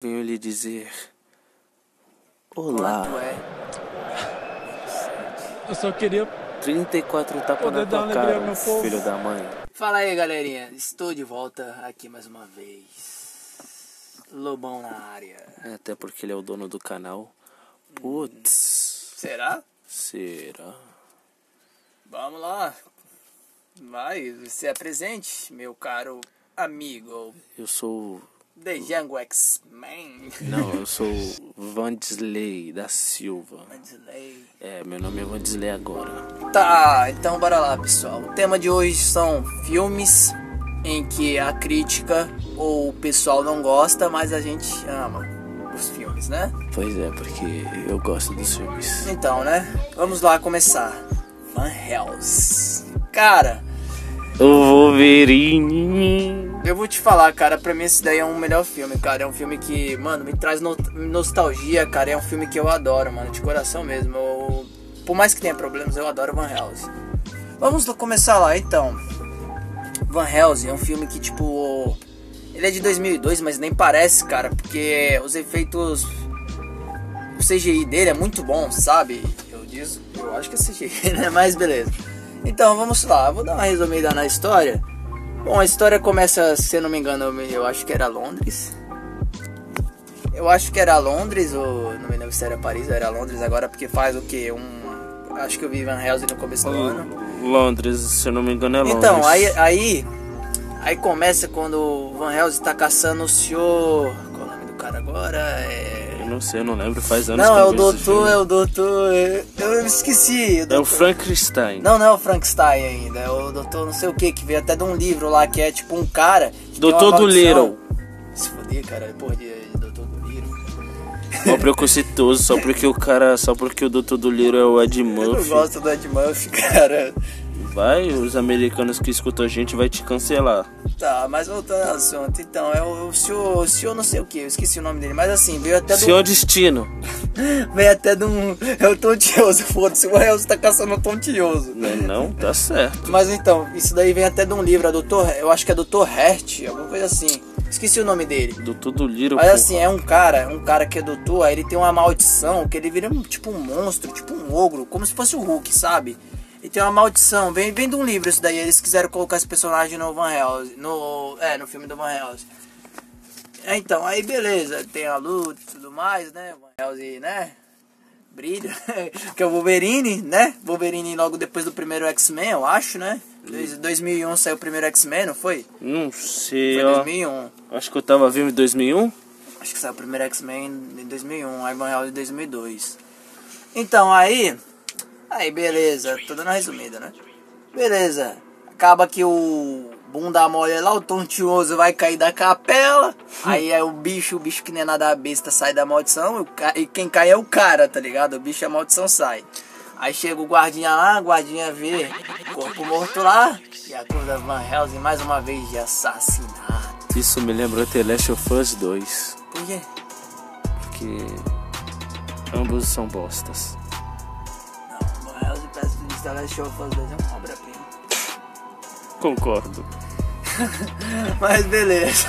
Venho lhe dizer. Olá. É? Eu só queria. 34 tapas na tua cara, meu povo. filho da mãe. Fala aí, galerinha. Estou de volta aqui mais uma vez. Lobão na área. É, Até porque ele é o dono do canal. Putz. Será? Será? Vamos lá. Vai, se apresente, meu caro amigo. Eu sou. The Young X-Men. Não, eu sou Vandisley da Silva. Vanderlei. É, meu nome é Vandisley agora. Tá, então bora lá, pessoal. O tema de hoje são filmes em que a crítica ou o pessoal não gosta, mas a gente ama os filmes, né? Pois é, porque eu gosto dos filmes. Então, né? Vamos lá começar. Van Helsing. Cara, O Wolverine. Eu vou te falar, cara, pra mim esse daí é um melhor filme, cara. É um filme que, mano, me traz no- nostalgia, cara. É um filme que eu adoro, mano, de coração mesmo. Eu- por mais que tenha problemas, eu adoro Van Helsing. Vamos começar lá, então. Van Helsing é um filme que, tipo, ele é de 2002, mas nem parece, cara, porque os efeitos o CGI dele é muito bom, sabe? Eu diz, eu acho que é CGI, né? Mas beleza. Então vamos lá, vou dar uma resumida na história. Bom, a história começa, se eu não me engano, eu acho que era Londres. Eu acho que era Londres, ou não me lembro se era Paris ou era Londres agora, porque faz o que? Um. Acho que eu vi Van Helsing no começo do ano. Londres, se eu não me engano, é Londres. Então, aí, aí. Aí começa quando o Van Helsing tá caçando o senhor. Qual é o nome do cara agora? É. Não sei, eu não lembro, faz anos Não, é eu o doutor, é o doutor. é- Eu esqueci. É o Frankenstein. Não, não é o Frankenstein ainda. É o doutor não sei o que, que veio até de um livro lá que é tipo um cara. Doutor do. Little. Se foder, cara, porra de, doutor do Little. Mó preconceituoso, só porque o cara. Só porque o Doutor do Little é o Ed Eu não Murphy. gosto do Ed Murphy, cara. Vai, os americanos que escutam a gente vai te cancelar. Tá, mas voltando ao assunto. Então, é o, o senhor. O senhor não sei o que, eu esqueci o nome dele. Mas assim, veio até de um. Senhor Destino. Veio até de um. É o Tontioso, foda-se. O Hells tá caçando o Tontioso. Não não? Tá certo. Mas então, isso daí vem até de um livro, a doutor, eu acho que é Dr. Hert, alguma coisa assim. Esqueci o nome dele. Doutor do Little. Mas porra. assim, é um cara, um cara que é doutor, aí ele tem uma maldição, que ele vira um, tipo um monstro, tipo um ogro, como se fosse o Hulk, sabe? Ele tem uma maldição, vem, vem de um livro isso daí, eles quiseram colocar esse personagem no Van Helsing, no, é, no filme do Van Helsing. É, então, aí beleza, tem a luta e tudo mais, né, Van Helsing, né, brilha, que é o Wolverine, né, Wolverine logo depois do primeiro X-Men, eu acho, né, Dois- 2001 saiu o primeiro X-Men, não foi? Não sei, Foi ó. 2001. Acho que eu tava vindo em 2001. Acho que saiu o primeiro X-Men em 2001, aí Van Helsing em 2002. Então, aí... Aí, beleza. Tô dando uma resumida, né? Beleza. Acaba que o bunda mole lá, o tontioso, vai cair da capela. Aí é o bicho, o bicho que nem é nada besta sai da maldição. e quem cai é o cara, tá ligado? O bicho a maldição sai. Aí chega o guardinha lá, o guardinha vê o corpo morto lá. E acusa Van Helsing mais uma vez de assassinato. Isso me lembrou The Last of Us 2. Por quê? Porque ambos são bostas. Não, Van Helsing parece que o Last of Us 2 é uma obra-prima. Concordo. Mas beleza.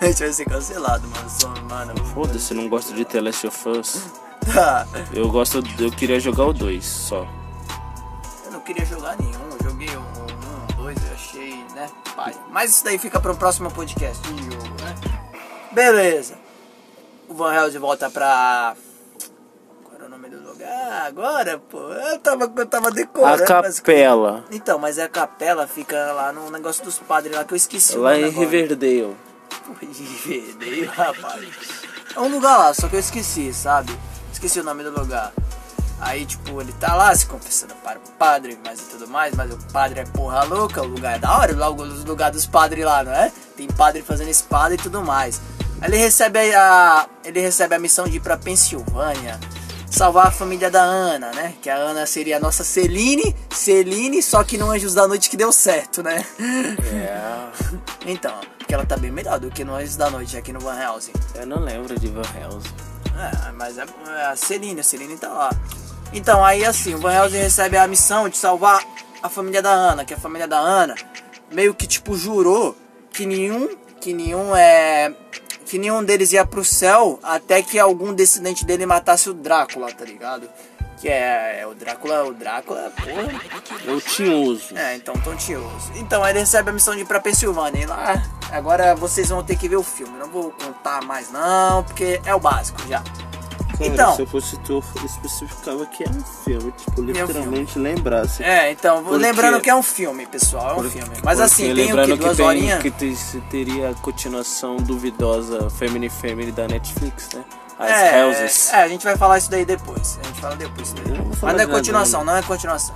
A gente vai ser cancelado, mano. Só, mano. Foda-se, não gosto de The Last of Us. Tá. Eu gosto. Eu queria jogar o 2 só. Eu não queria jogar nenhum. Eu joguei um, um, dois, eu achei, né? Pai. Mas isso daí fica pro próximo podcast de jogo, né? Beleza. O Van Helsing volta pra. Qual era o nome do Agora, pô. Eu tava, eu tava A decorando. mas- capela. Então, mas a capela fica lá no negócio dos padres lá que eu esqueci Lá em agora. Riverdale. Riverdale, rapaz. É um lugar lá, só que eu esqueci, sabe? Esqueci o nome do lugar. Aí, tipo, ele tá lá se confessando para o padre, mas e tudo mais, mas o padre é porra louca, o lugar é da hora, lá o lugar dos padres lá, não é? Tem padre fazendo espada e tudo mais. Aí ele recebe a. Ele recebe a missão de ir pra Pensilvânia. Salvar a família da Ana, né? Que a Ana seria a nossa Celine, Celine, só que no Anjos da Noite que deu certo, né? É. Então, porque ela tá bem melhor do que no Anjos da Noite aqui no Van Helsing. Eu não lembro de Van Helsing. É, mas é, é a Celine, a Celine tá lá. Então, aí assim, o Van Helsing recebe a missão de salvar a família da Ana, que a família da Ana meio que tipo jurou que nenhum, que nenhum é que nenhum deles ia pro céu até que algum descendente dele matasse o Drácula, tá ligado? Que é, é o Drácula, o Drácula, porra. É o tinhoso. É, então tão tinhoso. Então ele recebe a missão de ir pra Pensilvânia. E lá, agora vocês vão ter que ver o filme. Não vou contar mais não, porque é o básico já. Cara, Então. se eu fosse tu, eu especificava que é um filme. Tipo, É literalmente lembrasse. É, então, Porque- lembrando que é um filme, pessoal, é um Porque- filme. Mas assim, tem o lembrando Duas tem- horinhas? Que te- se teria a continuação duvidosa Family Family da Netflix, né? As É, Houses. é, a gente vai falar isso daí depois. A gente fala depois isso daí. Mas não é continuação, não é continuação.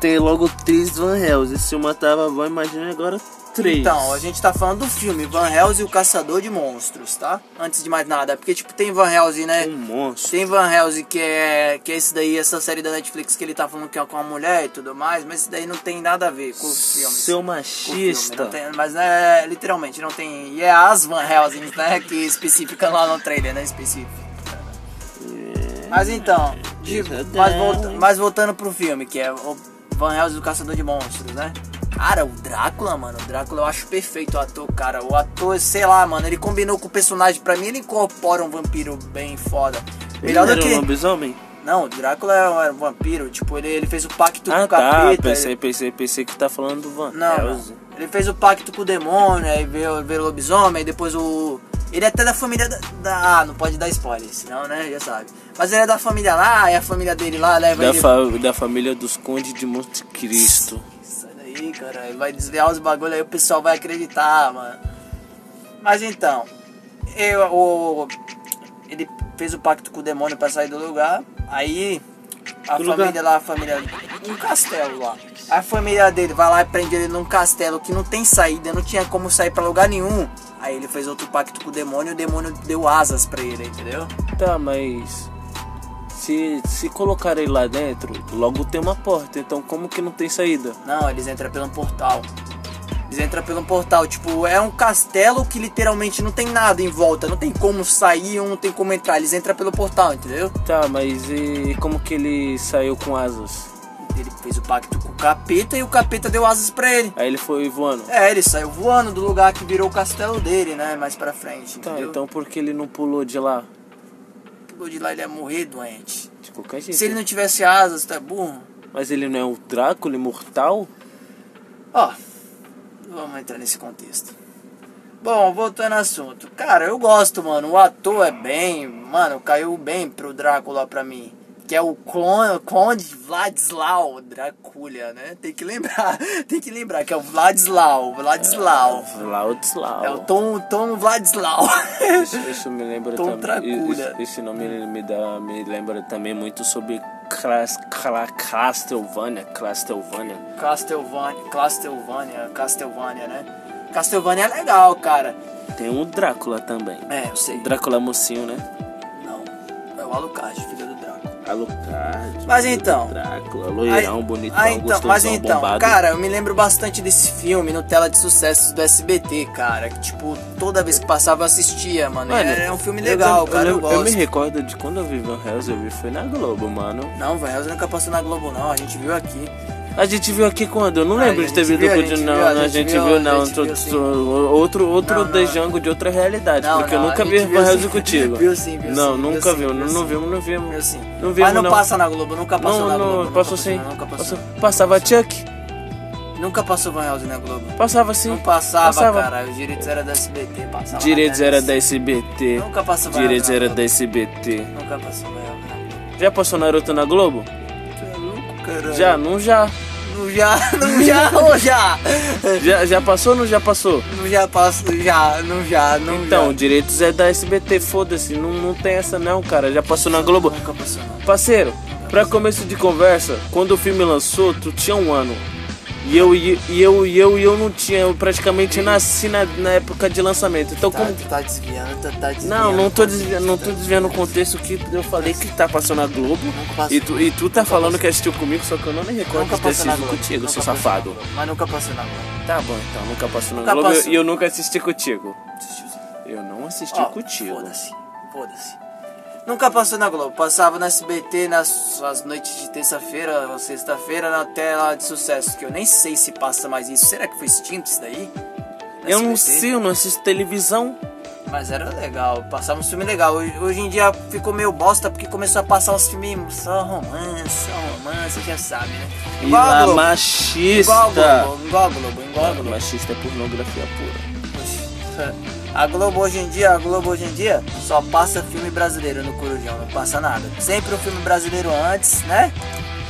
Tem logo três Van Helsing. Se eu matava a avó, imagina agora três. Então, a gente tá falando do filme Van Helsing e o Caçador de Monstros, tá? Antes de mais nada, porque tipo, tem Van Helsing, né? Um monstro. Tem Van Helsing que é, que é esse daí, essa série da Netflix que ele tá falando que é com a mulher e tudo mais, mas isso daí não tem nada a ver com o filme. Seu filme, machista. não tem- mas é literalmente, não tem. E é as Van Helsing, né? Que especifica lá no trailer, né? Específico. Mas então, de- mas, é volta- mas voltando pro filme, que é o Van Helsing, o Caçador de Monstros, né? Cara, o Drácula, mano, o Drácula eu acho perfeito o ator, cara. O ator, sei lá, mano, ele combinou com o personagem. Pra mim, ele incorpora um vampiro bem foda. Ele Melhor do era um que. lobisomem? Não, o Drácula era um vampiro. Tipo, ele, ele fez o pacto com Ah o tá, capeta. pensei, ele- pensei, pensei que tá falando do Van Não. Helsing. Ele fez o pacto com o demônio, aí veio, veio o lobisomem, aí depois o. Ele é até da família da, da- Ah, não pode dar spoiler, senão, né? Já sabe. Mas ele é da família lá, e a família dele lá leva Da, ele. fa- da família dos Conde de Monte Cristo. Sai daí, cara. Ele vai desviar os bagulho aí, o pessoal vai acreditar, mano. Mas então, eu, o, ele fez o pacto com o demônio pra sair do lugar. Aí a Que família lugar? lá, a família. Um castelo lá. A família dele vai lá e prende ele num castelo que não tem saída, não tinha como sair pra lugar nenhum. Aí ele fez outro pacto com o demônio e o demônio deu asas pra ele, entendeu? Tá, mas. Se, se colocar ele lá dentro, logo tem uma porta. Então como que não tem saída? Não, eles entram pelo portal. Eles entram pelo portal. Tipo, é um castelo que literalmente não tem nada em volta. Não tem como sair, não tem como entrar. Eles entram pelo portal, entendeu? Tá, mas e como que ele saiu com asas? Ele fez o pacto com o capeta e o capeta deu asas pra ele. Aí ele foi voando. É, ele saiu voando do lugar que virou o castelo dele, né? Mais pra frente, Tá, entendeu? então por que ele não pulou de lá? De lá, ele ia morrer doente. De qualquer jeito. Se ele não tivesse asas, tá burro? Mas ele não é o Drácula imortal? Ó, não vamos entrar nesse contexto. Bom, voltando ao assunto. Cara, eu gosto, mano. O ator é bem. Mano, caiu bem pro Drácula pra mim. Que é o Conde Vladislau Dracula, né? Tem que lembrar. Tem que lembrar que é o Vladislau. Vladislau. Laudislau. É o Tom, Tom Vladislau. Isso, isso me lembra Tom também. Dracula. Esse, nome me, dá, me lembra também muito sobre Clas, Cla, Castlevania. Castlevania. Castlevania, Castlevania, Castlevania, né? Castlevania é legal, cara. Tem um Drácula também. É, eu sei. Drácula mocinho, né? Não, é o Alucard, filho do. Alucard. Mas então. Drácula, loirão, Aí- bonitão, aí, então, mas então, bombado. cara, eu me lembro bastante desse filme no Tela de Sucessos do SBT, cara. Que, tipo, toda vez que passava eu assistia, mano. Mano, é, é um filme eu legal, lembro- cara. Eu, eu, gosto. me recordo de quando eu vi Van Helsing, eu vi foi na Globo, mano. Não, Van Helsing nunca passou na Globo, não. A gente viu aqui. A gente viu aqui quando? Eu não Ah, lembro de ter visto viu, de- gente não, a gente viu, não. outro outro. Dejango de outra realidade, porque eu nunca vi sim. contigo. Viu sim, viu Não, nunca viu não, vimos, não vimos. Viu sim. Não vimos, Mas não, passa na Globo, nunca passou na Globo. não, passou sim. Nunca passou. Passou- Passava Chuck? Nunca passou Van Helsing na Globo. Passava sim. Não passava, Passava. cara. Os direitos eram da SBT, passava. Direitos era da SBT. Nunca passou Van Direitos era da SBT. Nunca passou Van Helsing na Globo. Já passou Naruto na Globo? Caralho. Já, não já. Não já, não já, já? Já, já passou ou não já passou? Não já passou, já, não já, não Então, já. direitos é da SBT, foda-se, não, não tem essa não, cara. Já passou na Globo. Nunca passou, não. Parceiro, pra começo de conversa, quando o filme lançou, tu tinha um ano. E eu, e eu, e eu, e eu não tinha, eu praticamente nasci na, na época de lançamento. Então Tá, como. tá desviando, tá, desviando. Não, não tô desviando, não tô desviando o contexto que eu falei que tá passando na Globo. E tu, e tu tá falando que assistiu comigo, só que eu não me recordo de ter assistido contigo, Nunca seu safado. Mas nunca passou na Globo. Tá bom, então, nunca passou na Nunca Globo passou. e eu nunca assisti contigo. Eu não assisti Ó, contigo. Foda-se, foda-se. Nunca passou na Globo. Passava na SBT nas, nas noites de terça-feira ou sexta-feira na tela de sucesso. Que eu nem sei se passa mais isso. Será que foi extinto isso daí? Na Eu não SBT? sei, eu não assisto televisão. Mas era legal, passava um filme legal. Hoje, em dia ficou meio bosta porque começou a passar uns filmes só romance, só romance, já sabe, né? E Igual a lá, Globo. machista. Igual a Globo, igual a Globo, igual a Globo. machista é pornografia pura. A Globo hoje em dia, a Globo hoje em dia só passa filme brasileiro no Corujão, não passa nada. Sempre o filme brasileiro antes, né?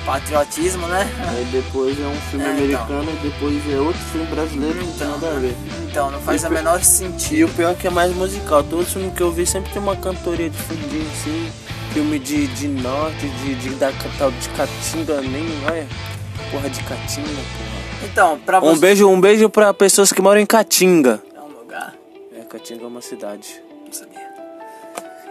Patriotismo, né? Aí depois é um filme É, então. americano e depois é outro filme brasileiro, não tem nada a ver. Então, não faz E pi- menor E sentido. o pior é que é mais musical. Todo filme que eu vi sempre tem uma cantoria de fundinho assim. Filme de, de norte, de, de da tal de Caatinga, nem. Olha. Porra de Caatinga, porra. Então, pra Um você. beijo, um beijo pra pessoas que moram em Caatinga. Caatinga é uma cidade. Não sabia.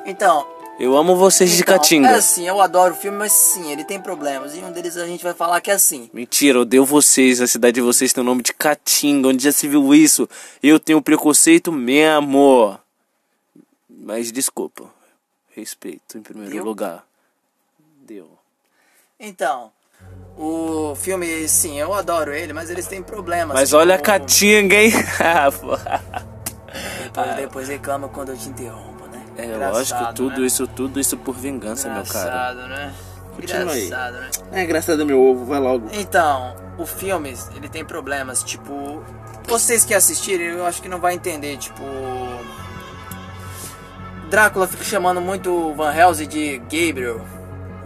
Então, Eu amo vocês de então, Caatinga. é assim, eu adoro o filme, mas sim, ele tem problemas. E um deles a gente vai falar que é assim. Mentira, eu odeio vocês. A cidade de vocês tem o nome de Caatinga. Onde já se viu isso? Eu tenho preconceito mesmo. Mas desculpa. Respeito em primeiro Deu? lugar. Deu. Então, o filme, sim, eu adoro ele, mas eles têm problemas. Mas tipo, olha a Caatinga, hein? Ah, pô. Depois, depois reclama quando eu te interrompo, né? é Engraçado, lógico, tudo né? isso, tudo isso por vingança, meu cara. Engraçado, né? Continua aí. Engraçado, né? É engraçado meu ovo, vai logo. Então, o filme, ele tem problemas, tipo... Vocês que assistirem, eu acho que não vai entender, tipo... Drácula fica chamando muito o Van Helsing de Gabriel.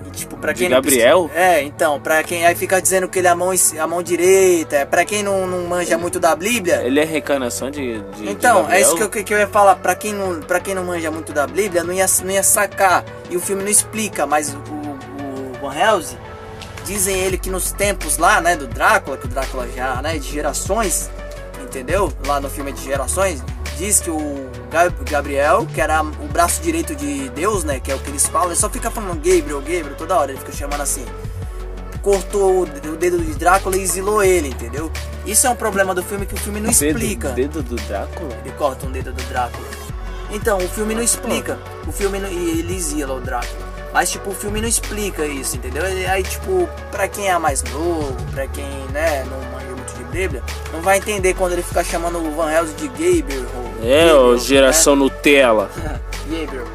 E, tipo, pra De quem não Gabriel? É, então, pra quem aí fica dizendo que ele é a mão, a mão direita, é, pra quem não, não manja muito da Bíblia... Ele é reencarnação de, de de Então, é Gabriel? isso que eu, que eu ia falar. Pra quem, não, pra quem não manja muito da Bíblia, não ia, não ia sacar. E o filme não explica, mas o, o Van Helsing, dizem ele que nos tempos lá, né, do Drácula, que o Drácula já, né, de gerações, entendeu? Lá no filme de gerações, diz que o Ga- Gabriel, que era o braço direito de Deus, né, que é o que eles falam, ele só fica falando Gabriel, Gabriel, toda hora, ele fica chamando assim cortou o o dedo de Drácula e exilou ele, entendeu? Isso é um problema do filme que o filme não Dedo- explica. Dedo do Drácula? Ele corta um dedo do Drácula. Então, o filme não explica. O filme não, e ele exila o Drácula. Mas, tipo, o filme não explica isso, entendeu? Aí, tipo, pra quem é mais novo, pra quem, né, não Bíblia, não vai entender quando ele ficar chamando o Van Helsing de Gabriel. É, Gabriel, ó, geração Nutella. Né? Gabriel.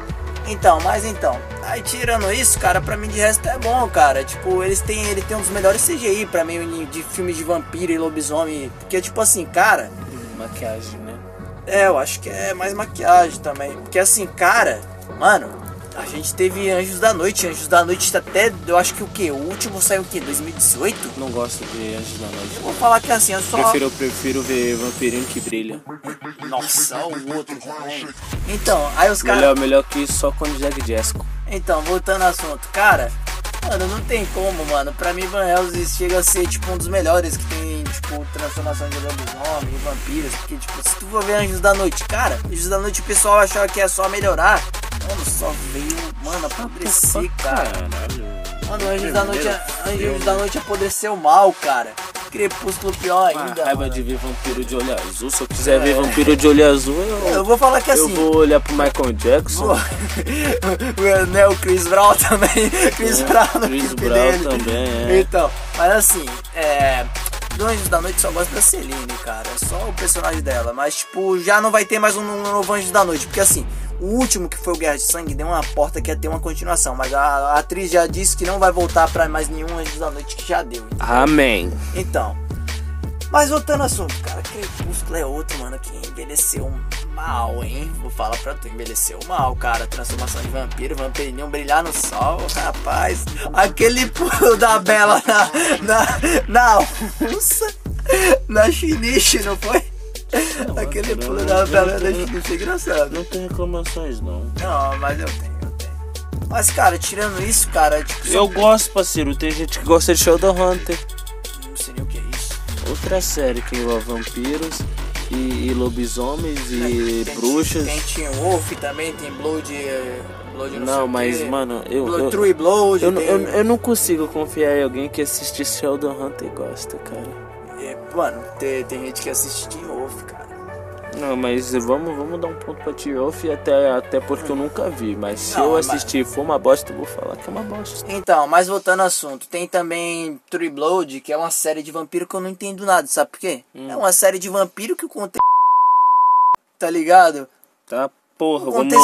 Então, mas então, aí tirando isso, cara, pra mim de resto é bom, cara. Tipo, eles têm, ele tem um dos melhores CGI pra mim de filmes de vampiro e lobisomem. Porque, tipo assim, cara, Maquiagem, né? é, eu acho que é mais maquiagem também. Porque assim, cara, mano, a gente teve Anjos da Noite. Anjos da Noite tá até, eu acho que o que? O último saiu o que? 2018? Não gosto de Anjos da Noite. Eu vou falar que assim, eu só. Prefiro, prefiro ver Vampirinho que brilha. Nossa, o outro. Então, aí os caras. Melhor, melhor que isso só com o Jack Jesco. Então, voltando ao assunto, cara, mano, não tem como, mano. Pra mim, Van Helsing chega a ser, tipo, um dos melhores que tem, tipo, transformação de lobisomem e vampiros. Porque, tipo, se tu for ver Anjos da Noite, cara, Anjos da Noite o pessoal achava que é só melhorar. Mano, só veio, mano, apodrecer, cara. Mano, Anjos da Noite, Anjos da Noite apodreceu mal, cara. Crepúsculo pior Uma ainda. raiva mano. de ver vampiro de olho azul. Se eu quiser ver vampiro de olho azul, eu, Eu vou falar que eu assim. vou olhar pro Michael Jackson. o, né, o Chris Brown também. Chris Brown no É, Chris Brown dele. também, é. Então, mas assim, é. Do Anjos da Noite só gosto da Celine, cara. É só o personagem dela. Mas, tipo, já não vai ter mais um, um novo Anjos da Noite. Porque assim, o último que foi o Guerra de Sangue deu uma porta que ia ter uma continuação. Mas a, a atriz já disse que não vai voltar pra mais nenhum Anjos da Noite que já deu. entendeu? Amém. Então. Mas voltando ao assunto, cara, Crepúsculo é outro, mano, que envelheceu mal, hein? Vou falar pra tu, envelheceu mal, cara. Transformação de vampiro, vampirinho brilhar no sol, rapaz. Aquele pulo da Bela na, na, na russa, na chiniche, não foi? Aquele pulo da chiniche é engraçado. Não tem reclamações, não. Não, mas eu tenho, eu tenho. Mas, cara, tirando isso, cara, tipo, Eu gosto, parceiro. Tem gente que gosta de Shadowhunter. não sei nem o que é isso. Outra série que envolve vampiros e, e lobisomens e Tem- bruxas. Tem Teen Wolf também, tem Blood. eh, Blood não, Não, mas, quê. mano, eu. Blood, eu, True Blood. eu, não- tem- eu, eu não consigo confiar em alguém que assiste Shadowhunter e gosta, cara. é, mano, tem, tem gente que assiste Wolf, cara. Não, mas vamos, vamos dar um ponto pra T-Off até, até porque eu nunca vi. Mas se Não, eu mas- assistir e for uma bosta, eu vou falar que é uma bosta. Então, mas voltando ao assunto, tem também True Blood, que é uma série de vampiro que eu não entendo nada, sabe por quê? Hum. É uma série de vampiro que conta. Tá ligado? Tá Porra, vamos. Acontece-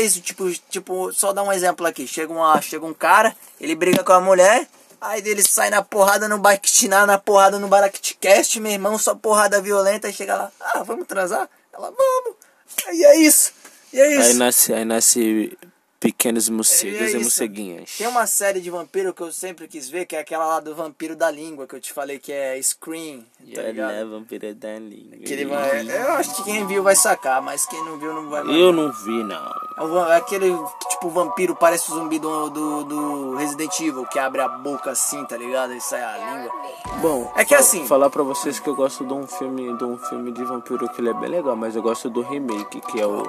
Isso, tipo, tipo, só dar um exemplo aqui. Chega, uma, chega um cara, ele briga com a mulher, aí ele sai na porrada no Baiktiná, na porrada no Barakticast, meu irmão, só porrada violenta, aí chega lá, ah, vamos transar? Ela, vamos. Aí é isso. E é Aí isso. nasce, aí nasce pequenos morcegos é e morceguinhas. Tem uma série de vampiro que eu sempre quis ver, que é aquela lá do vampiro da língua, que eu te falei que é Scream, tá ligado? é vampira da língua. Que ele vai, eu acho que quem viu vai sacar, mas quem não viu não vai Eu não vi, não. É é aquele que, tipo vampiro parece o zumbi do, do, do Resident Evil, que abre a boca assim, tá ligado? E sai a língua. Bom, É que fa- assim- Falar pra vocês que eu gosto de um filme, de um filme de vampiro que ele é bem legal, mas eu gosto do remake, que é o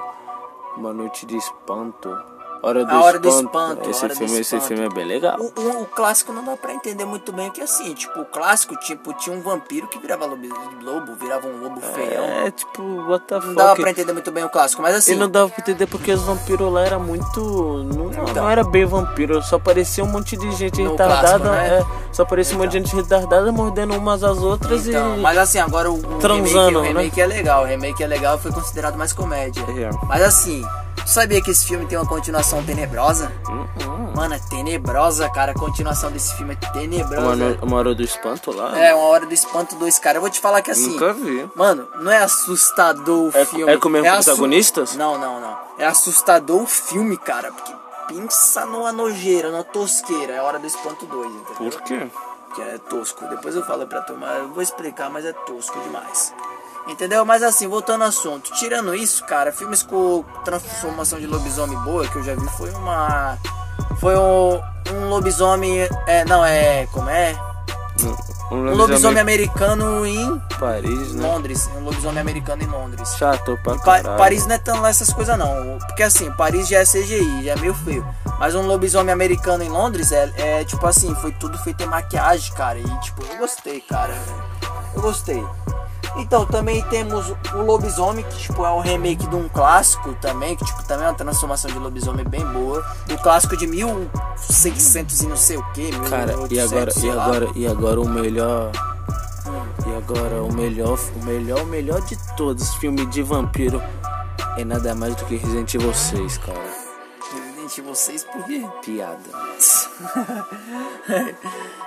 Uma Noite de Espanto. Hora do A Hora do Espanto. Espanto, Esse Hora do filme, esse Espanto. filme é bem legal. O, o- o clássico não dá pra entender muito bem, que assim, tipo, o clássico, tipo, tinha um vampiro que virava lobo, lobo virava um lobo feião. É tipo, what the Não dava fuck. pra entender muito bem o clássico, mas assim. E não dava pra entender porque os vampiros lá eram muito. Não, não Então. era bem vampiro, só parecia um monte de gente retardada. clássico, né? é, só parecia um monte de gente retardada mordendo umas às outras Então, e. mas assim, agora o, o Transando, remake, o né? remake é legal, o remake é legal foi considerado mais comédia. É. Mas assim, tu sabia que esse filme tem uma continuação tenebrosa? Uhum. Mano, é tenebrosa, cara. A continuação desse filme é tenebrosa. Uma, uma hora do espanto lá? É, uma hora do espanto dois, cara. Eu vou te falar que assim. Nunca vi. Mano, não é assustador o É- filme. é com o mesmo assu- protagonistas? Não, não, não. É assustador o filme, cara. Porque pensa numa nojeira, numa tosqueira. É hora do espanto 2, entendeu? Por quê? Que é tosco. Depois eu falo pra tu, mas eu vou explicar, mas é tosco demais. Entendeu? Mas assim, voltando ao assunto. Tirando isso, cara, filmes com transformação de lobisomem boa que eu já vi foi uma. Foi um, um lobisomem. É, não, é. Como é? Um lobisomem americano em Paris, né? Londres. Um lobisomem americano em Londres. Chato pra Pa-. Paris não é tão lá essas coisas não. Porque assim, Paris já é CGI, já é meio feio. Mas um lobisomem americano em Londres é, é tipo assim, foi tudo feito em maquiagem, cara. E tipo, eu gostei, cara. Eu gostei. Então, também temos o lobisomem, que tipo é um remake de um clássico também, que tipo também é uma transformação de lobisomem bem boa. Do clássico de 1600 e não sei o que, Cara, e agora, e agora, e agora o melhor. E agora o melhor, o melhor, o melhor de todos, filme de vampiro é nada mais do que Resident Evil 6, cara. Gente, vocês por quê? Piada.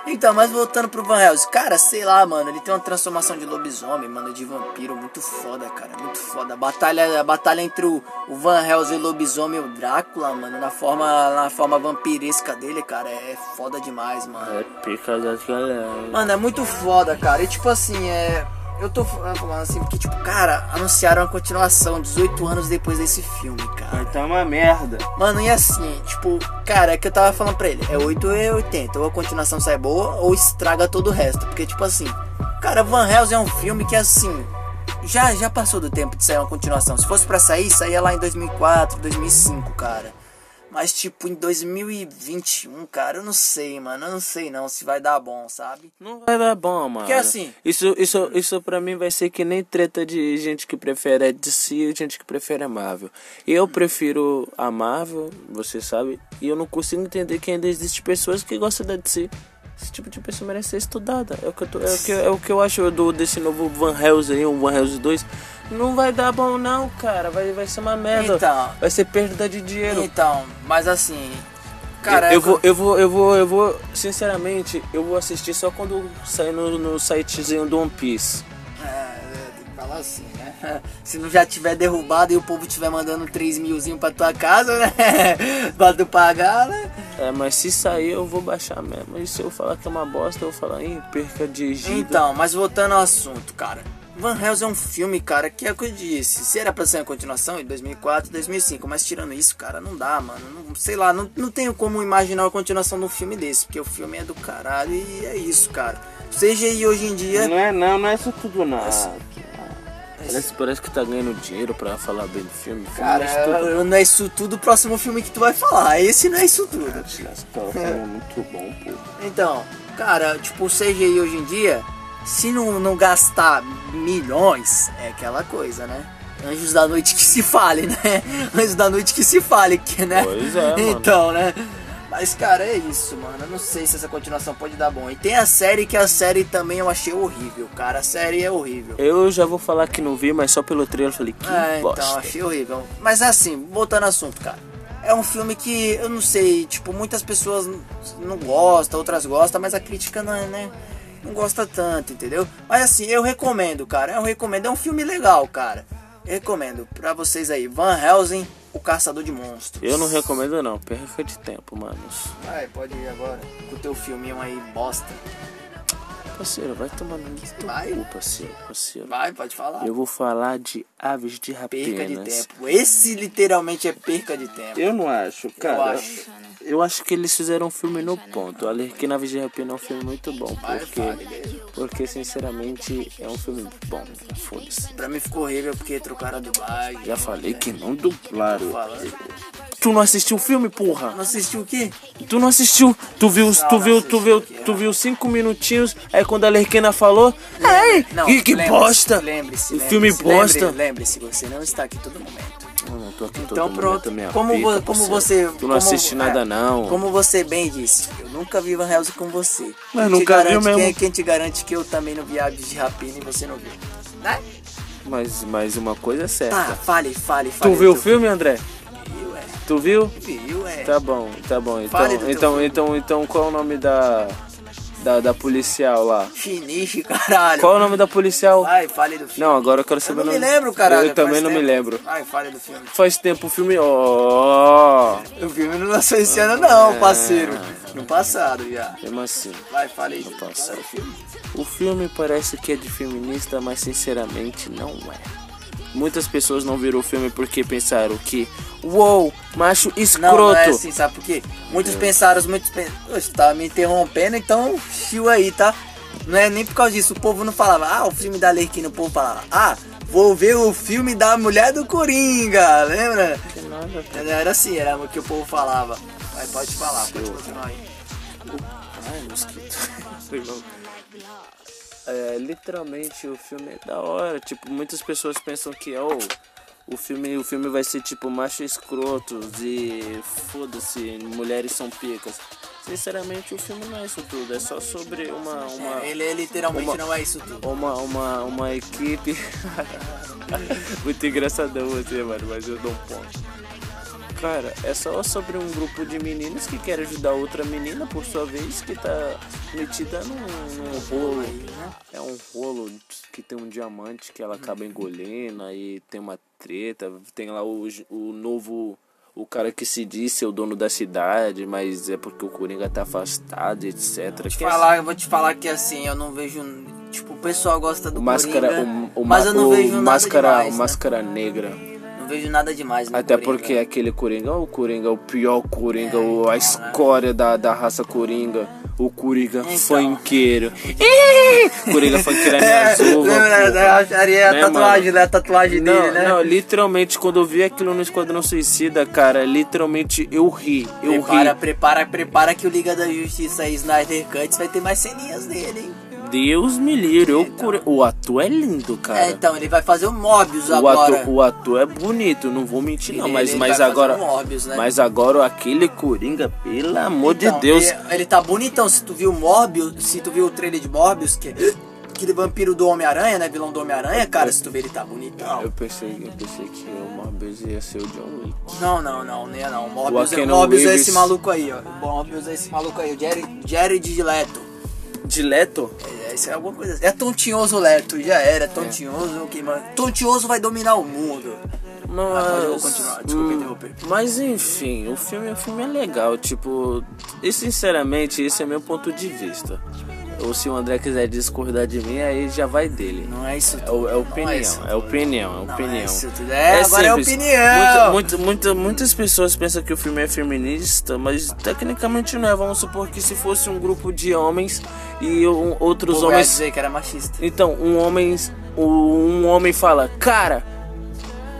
então, mas voltando pro Van Helsing, cara, sei lá, mano, ele tem uma transformação de lobisomem, mano, de vampiro, muito foda, cara, muito foda. A batalha, a batalha entre o, o Van Helsing e o lobisomem e o Drácula, mano, na forma, na forma vampiresca dele, cara, é foda demais, mano. É pica da galera. Mano, é muito foda, cara. E tipo assim, é. Eu tô falando assim, porque, tipo, cara, anunciaram a continuação 18 anos depois desse filme, cara. tá uma merda. Mano, e assim, tipo, cara, é que eu tava falando pra ele, é 8 ou é 80, ou a continuação sai boa, ou estraga todo o resto. Porque, tipo assim, cara, Van Helsing é um filme que, assim, já, já passou do tempo de sair uma continuação. Se fosse pra sair, saía lá em 2004, 2005, cara. Mas, tipo, em 2021, cara, eu não sei, mano, eu não sei não se vai dar bom, sabe? Não vai dar bom, mano. Porque assim- Isso, isso, isso pra mim vai ser que nem treta de gente que prefere DC e gente que prefere a Marvel. Eu prefiro a Marvel, você sabe, e eu não consigo entender que ainda existe pessoas que gostam da DC. Esse tipo de pessoa merece ser estudada. É o que eu, tô- é o que, é o que eu acho do, desse novo Van Helsing aí, o Van Helsing 2. Não vai dar bom não, cara. Vai, vai ser uma merda. Então. Vai ser perda de dinheiro. Então, mas assim, cara, eu, eu é vou, eu vou, eu vou, eu vou, sinceramente, eu vou assistir só quando sair no, no sitezinho do One Piece. É, é, tem que falar assim, né? Se não já tiver derrubado e o povo tiver mandando 3 milzinho pra tua casa, né? pra tu pagar, né? É, mas se sair eu vou baixar mesmo. E se eu falar que é uma bosta, eu vou falar, ih, perca de giga. Então, mas voltando ao assunto, cara. Van Helsing é um filme, cara, que é o que eu disse. Se era pra ser uma continuação em 2004, 2005, mas tirando isso, cara, não dá, mano. Não, sei lá, não, não tenho como imaginar a continuação de um filme desse, porque o filme é do caralho e é isso, cara. CGI hoje em dia. Não é não, não é isso tudo não. Parece, parece que tá ganhando dinheiro pra falar bem do filme. Cara, não é isso tudo. não é isso tudo o próximo filme que tu vai falar. Esse não é isso tudo. Um filme muito bom, pô. Então, cara, tipo, o CGI hoje em dia, se não, não gastar milhões, é aquela coisa, né? Anjos da noite que se fale, né? Anjos da noite que se fale, que, né? Pois é, mano. Então, né? Mas, cara, é isso, mano. Eu não sei se essa continuação pode dar bom. E tem a série que a série também eu achei horrível, cara. A série é horrível. Eu já vou falar que não vi, mas só pelo trailer eu falei que É, bosta. então, achei horrível. Mas assim, voltando ao assunto, cara. É um filme que, eu não sei, tipo, muitas pessoas não gostam, outras gostam, mas a crítica não, é, né, não gosta tanto, entendeu? Mas assim, eu recomendo, cara. Eu recomendo. É um filme legal, cara. Eu recomendo pra vocês aí. Van Helsing, o Caçador de Monstros. Eu não recomendo não, perca de tempo, manos. Vai, pode ir agora. Com o teu filminho aí, bosta. Parceiro, vai tomar no teu Vai. cu, parceiro, parceiro. Vai, pode falar. Eu vou falar de aves de rapenas. Perca de tempo. Esse literalmente é perca de tempo. Eu não acho, cara. Eu acho. Eu acho que eles fizeram um filme no ponto. A Lerquina de Rapina é um filme muito bom. Porque, porque sinceramente, é um filme bom. Foda-se. Pra mim ficou horrível porque trocaram a dublagem. Já falei que não dublaram. Tu não assistiu o filme, porra? Não assistiu o quê? Tu não assistiu? Tu viu, tu não viu, tu viu, assisti, tu viu cinco minutinhos, aí quando a Lerquina falou, Não, que, que bosta! Lembre-se. O filme bosta. lembre- Lembre-se, você não está aqui todo momento. Eu não tô aqui Então pronto. Como, vo- como parceiro. você. Tu não assiste nada, é, não. Como você bem disse, eu nunca vi Van Helsing com você. Mas Quem nunca te garante, viu mesmo. Quem, quem te garante que eu também não vi Aves de Rapina e você não viu? Né? Mas, mas uma coisa é certa. Tá, fale, fale, fale. tu viu o filme, André? Viu, é. Tu viu? Viu, é. Tá bom, tá bom. Então, então, filme. então, então, qual é o nome da, da, da policial lá? Shinichi, caralho. Qual é o nome da policial? Vai, fale do filme. Não, agora eu quero eu saber não o me nome. lembro, caralho. Eu também não me tempo. lembro. Vai, fale do filme. Faz tempo o filme. Ó. O filme não lançou esse ano, não, parceiro. No passado já. Mesmo assim. Vai, fale aí. passado. Fala do filme. O filme parece que é de feminista, mas sinceramente não é. Muitas pessoas não viram o filme porque pensaram que, uou, macho Não, escroto. não é assim, sabe por quê? Muitos pensaram, muitos pensaram, você tá me interrompendo, então chiu aí, tá? Não é nem por causa disso, o povo não falava, ah, o filme da Lerquina, o povo falava, ah, vou ver o filme da Mulher do Coringa, lembra? Que nada. Não Era assim, era o que o povo falava. Mas pode falar, pode continuar aí. Ai, mosquito. Foi mal. É, literalmente o filme é da hora. Tipo, muitas pessoas pensam que oh, o filme, o filme vai ser tipo macho escrotos e foda-se, mulheres são picas. Sinceramente o filme não é isso tudo, é só sobre uma. uma ele é literalmente uma- não é isso tudo. uma, uma, uma equipe. Muito engraçadão você, mano, mas eu dou um ponto. Cara, é só sobre um grupo de meninas que quer ajudar outra menina, por sua vez, que tá metida num, num rolo. É um rolo que tem um diamante que ela acaba engolindo, aí tem uma treta, tem lá o, o novo. O cara que se diz ser o dono da cidade, mas é porque o Coringa tá afastado, etc. Vou te é falar, eu vou te falar que assim, eu não vejo. Tipo, o pessoal gosta do O máscara, Coringa, o, o, mas ma- eu não o vejo nada máscara, demais. o né? máscara negra. Não vejo nada demais no Até Coringa. porque aquele Coringa, o Coringa, o pior Coringa, É, o- então, a né? escória da, da raça Coringa, o Coringa Então. funkeiro. Coringa funkeiro é minha É, zuva, porra. eu acharia a Né, tatuagem, mano? né? A tatuagem Não, dele, né? não, literalmente, quando eu vi aquilo no Esquadrão Suicida, cara, literalmente eu ri, eu prepara, ri. prepara, prepara que o Liga da Justiça e Snyder Cut vai ter mais ceninhas dele, hein? Deus me livre, eu, Cori- o ator é lindo, cara. É, então, ele vai fazer o Morbius o, agora. ator, o ator é bonito, não vou mentir não, Ele- mas, ele mas vai fazer agora, o Morbius, né? mas agora aquele Coringa, pelo amor Então, de Deus, Ele, ele tá bonitão. Se tu viu Morbius, se tu viu o trailer de Morbius, que aquele vampiro do Homem-Aranha, né? Vilão do Homem-Aranha, cara, se tu ver ele tá bonitão. Eu pensei, eu pensei que o Morbius ia ser o John Wick. Não, não, não, nem é não. Morbius, é, Morbius é esse maluco aí, ó. Morbius é esse maluco aí, o Jerry, Jared Leto. Dileto? É, isso é alguma coisa assim. É tontinhoso Leto, já era, tontinhoso, que mano. Tontinhoso vai dominar o mundo. Mas, pode, eu vou continuar, desculpa hum, interromper. Mas enfim, o filme, o filme é legal, tipo, e sinceramente esse é meu ponto de vista. Ou se o André quiser discordar de mim, aí já vai dele. Não é isso É, tudo. é opinião, isso é, opinião, é opinião. é isso tudo. É, agora é simples. opinião. Muita- muita- muita- muitas pessoas pensam que o filme é feminista, mas tecnicamente não é. Vamos supor que se fosse um grupo de homens e um- outros Pô, homens dizer que era machista. então, um homem, um homem fala, cara,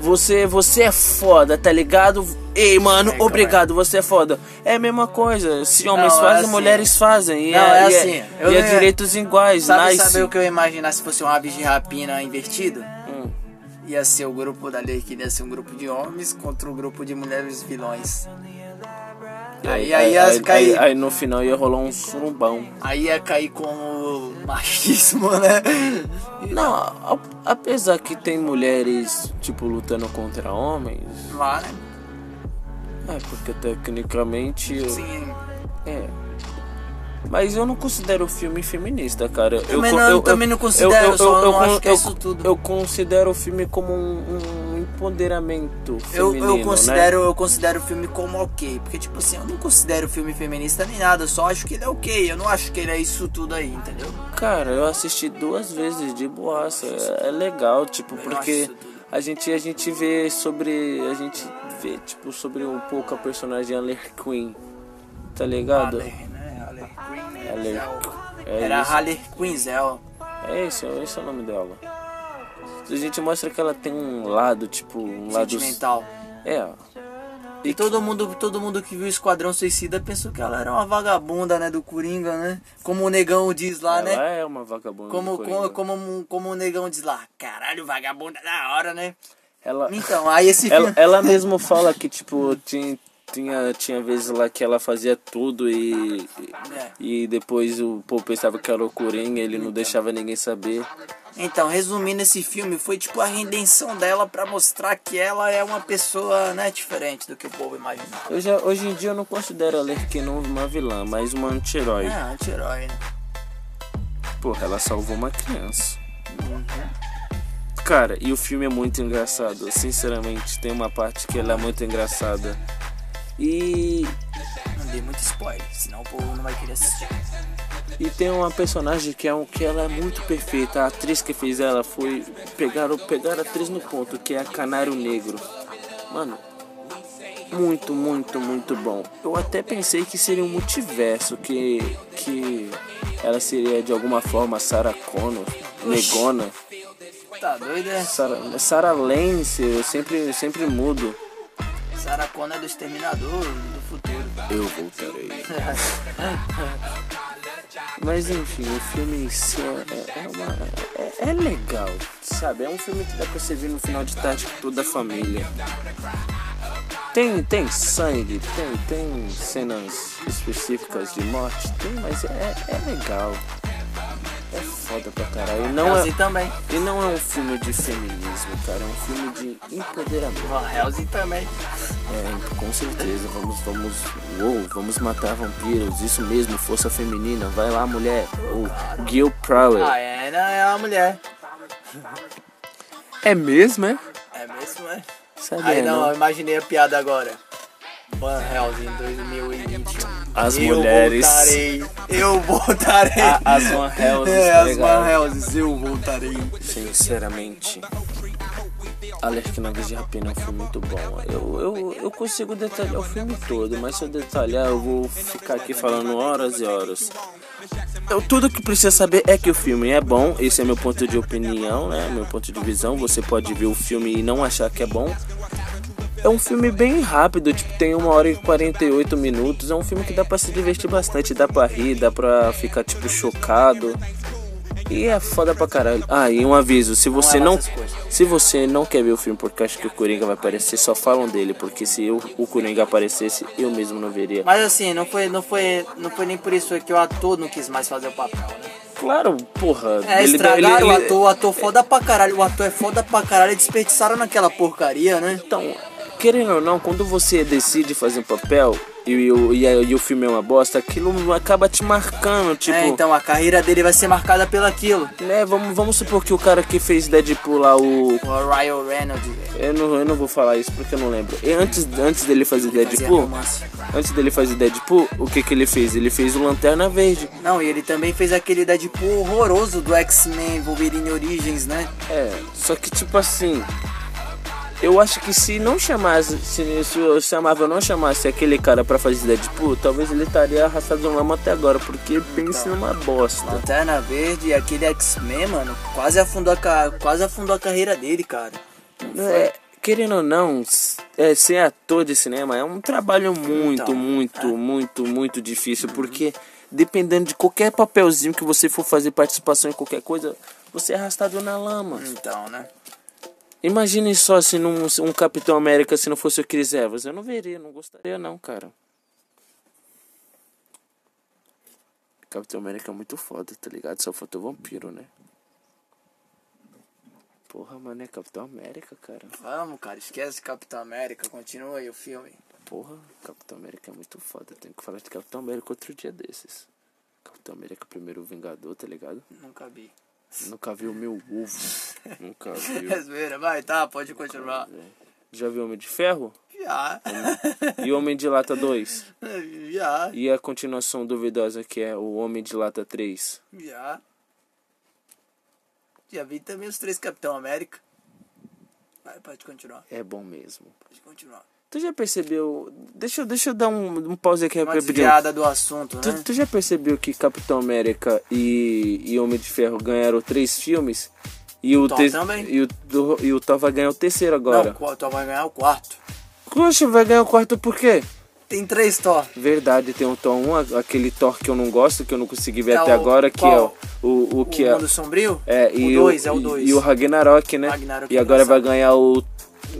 você, você é foda, tá ligado? Ei, mano, É, obrigado, você é foda. É a mesma coisa. Se homens Não, é fazem, assim. mulheres fazem. E Não, é, é e assim, eu e é direitos iguais, Sabe, nice. sabe o que eu imaginar se fosse um aves de rapina invertido? Hum. Ia ser o grupo da lei que ia ser um grupo de homens contra o grupo de mulheres vilões. Aí- aí ia aí, cair- aí no final ia rolar um surumbão. Aí ia cair como machismo, né? Não, a- apesar que tem mulheres, tipo, lutando contra homens. Lá, né? É, porque tecnicamente. Sim. É. Mas eu não considero o filme feminista, cara. Eu, Também co- não- também não considero, só não acho que é eu- isso tudo. Eu considero o filme como um, um empoderamento Eu, feminino, eu considero né? eu considero o filme como ok, porque tipo assim, eu não considero o filme feminista nem nada, eu só acho que ele é ok, eu não acho que ele é isso tudo aí, entendeu? Cara, eu assisti duas vezes de boaça. É, é legal, tipo, porque a gente, a gente vê sobre. A gente vê, tipo, sobre um pouco a personagem Harley Tá ligado? Halle, né? Halle Quinn, Halle- Zel. é Era isso. É esse, esse é o nome dela. A gente mostra que ela tem um lado, tipo, um lado. Sentimental. É. E todo mundo, todo mundo que viu o Esquadrão Suicida pensou que ela era uma vagabunda, né, do Coringa, né? Como o negão diz lá, ela né? é uma vagabunda. Como, como, como, como o negão diz lá, caralho, vagabunda da hora, né? Ela, Então, aí esse ela, filme. ela mesmo fala que, tipo, tinha, tinha, tinha vezes lá que ela fazia tudo e. É. E depois o povo pensava que era o Coringa, ele não deixava ninguém saber. Então, resumindo esse filme, foi tipo a redenção dela pra mostrar que ela é uma pessoa, né, diferente do que o povo imagina. Já, hoje em dia eu não considero a Lerquina uma vilã, mas uma anti-herói. É, anti-herói, né? Porra, ela salvou uma criança. Cara, e o filme é muito engraçado. Sinceramente, tem uma parte que ela é muito engraçada. E, Não dei muito spoiler, senão o povo não vai querer assistir. e tem uma personagem que é um que ela é muito perfeita. A atriz que fez ela foi pegaram pegaram a atriz no ponto, que é a Canário Negro. Mano, muito, muito, muito bom. Eu até pensei que seria um multiverso, que que ela seria de alguma forma Sarah Connor, negona. Tá doido, é? Sarah, Sarah Lance, eu sempre, eu sempre mudo. Sarah Connor é do Exterminador do futuro. Eu voltarei. Mas enfim, o filme em si é, é, uma, é, é legal, sabe? É um filme que dá pra você ver no final de tarde com toda a família. Tem, tem sangue, tem, tem cenas específicas de morte, tem, mas é, é legal. Foda pra caralho. E não Hellsing é, também. e não é um filme de feminismo, cara. É um filme de empoderamento. Helsing também. É, com certeza, vamos, vamos, uou, vamos matar vampiros, isso mesmo, força feminina, vai lá mulher, o Gil Prowell. Ah, é, não, é uma mulher. É mesmo, é? É mesmo, é? Sabia, Aí não, não? eu imaginei a piada agora. Van Helsing 2021. As eu mulheres. voltarei. Eu voltarei. A- as Van Helsing, É, tá as ligado? Van Helsing, eu voltarei. Sinceramente, Alerta Vez de Rapina é um filme muito bom. Eu, eu, eu consigo detalhar o filme todo, mas se eu detalhar eu vou ficar aqui falando horas e horas. Eu, tudo que precisa saber é que o filme é bom, esse é meu ponto de opinião, né? Meu ponto de visão. Você pode ver o filme e não achar que é bom. É um filme bem rápido, tipo, tem uma hora e 48 minutos. É um filme que dá pra se divertir bastante, dá pra rir, dá pra ficar, tipo, chocado. E é foda pra caralho. Ah, e um aviso, se você é lá não. coisas. Se você não quer ver o filme porque acha que o Coringa vai aparecer, só falam dele, porque se eu, o Coringa aparecesse, eu mesmo não veria. Mas assim, não foi, não foi, não foi nem por isso que o ator não quis mais fazer o papel, né? Claro, porra. É, ele- estragaram ele- o ele- ator, o ator foda pra caralho, o ator é foda pra caralho, e desperdiçaram naquela porcaria, né? Então, querendo ou não, quando você decide fazer um papel e, o- e, a- e o filme é uma bosta, aquilo acaba te marcando, tipo. é, então a carreira dele vai ser marcada pelo aquilo. Né, vamos, vamos supor que o cara que fez Deadpool lá, o. O Ryan Reynolds Eu não, eu não vou falar isso porque eu não lembro. E antes, antes dele fazer fazia Deadpool, antes dele fazer Deadpool, o que que ele fez? Ele fez o Lanterna Verde. Não, e ele também fez aquele Deadpool horroroso do X-Men Wolverine Origins, né? É, só que tipo assim, eu acho que se não chamasse, se, se, o- se a Marvel não chamasse aquele cara pra fazer Deadpool, talvez ele estaria arrastado no lama até agora, porque pense numa bosta. Lanterna Verde e aquele X-Men, mano, quase afundou, a, quase afundou a carreira dele, cara. É, querendo ou não, é, ser ator de cinema é um trabalho muito, Então, muito, muito, muito difícil, porque dependendo de qualquer papelzinho que você for fazer participação em qualquer coisa, você é arrastado na lama. Então, né? Imagine só se um Capitão América se não fosse o Chris Evans. Eu não veria, não gostaria não, cara. Capitão América é muito foda, tá ligado? Só faltou vampiro, né? Porra, mano, é Capitão América, cara. Vamos, cara, esquece Capitão América, continua aí o filme. Porra, Capitão América é muito foda. Tenho que falar de Capitão América outro dia desses. Capitão América, primeiro Vingador, tá ligado? Nunca vi. Nunca viu o meu ovo. Nunca viu. É zoeira, vai, tá, pode continuar. Já viu Homem de Ferro? Já. E Homem de Lata 2? Já. E a continuação duvidosa que é o Homem de Lata 3? Já. Já vi também os três Capitão América. Vai, pode continuar. É bom mesmo. Pode continuar. Tu já percebeu. Deixa, eu- deixa eu dar um, um pause aqui Uma desviada do assunto, Tu, né? tu já percebeu que Capitão América e, e Homem de Ferro ganharam três filmes? E o, Thor te- também. e o, do- e o Thor vai ganhar o terceiro agora. Não, o Thor vai ganhar o quarto. Poxa, vai ganhar o quarto por quê? Tem três Thor. Verdade, tem um Thor 1, a- aquele Thor que eu não gosto, que eu não consegui ver É até o- agora, que qual? é o, o, o que o é. Mundo Sombrio? É, e o 2, é o 2. E, e o Ragnarok, né? Ragnarok e é agora vai ganhar o.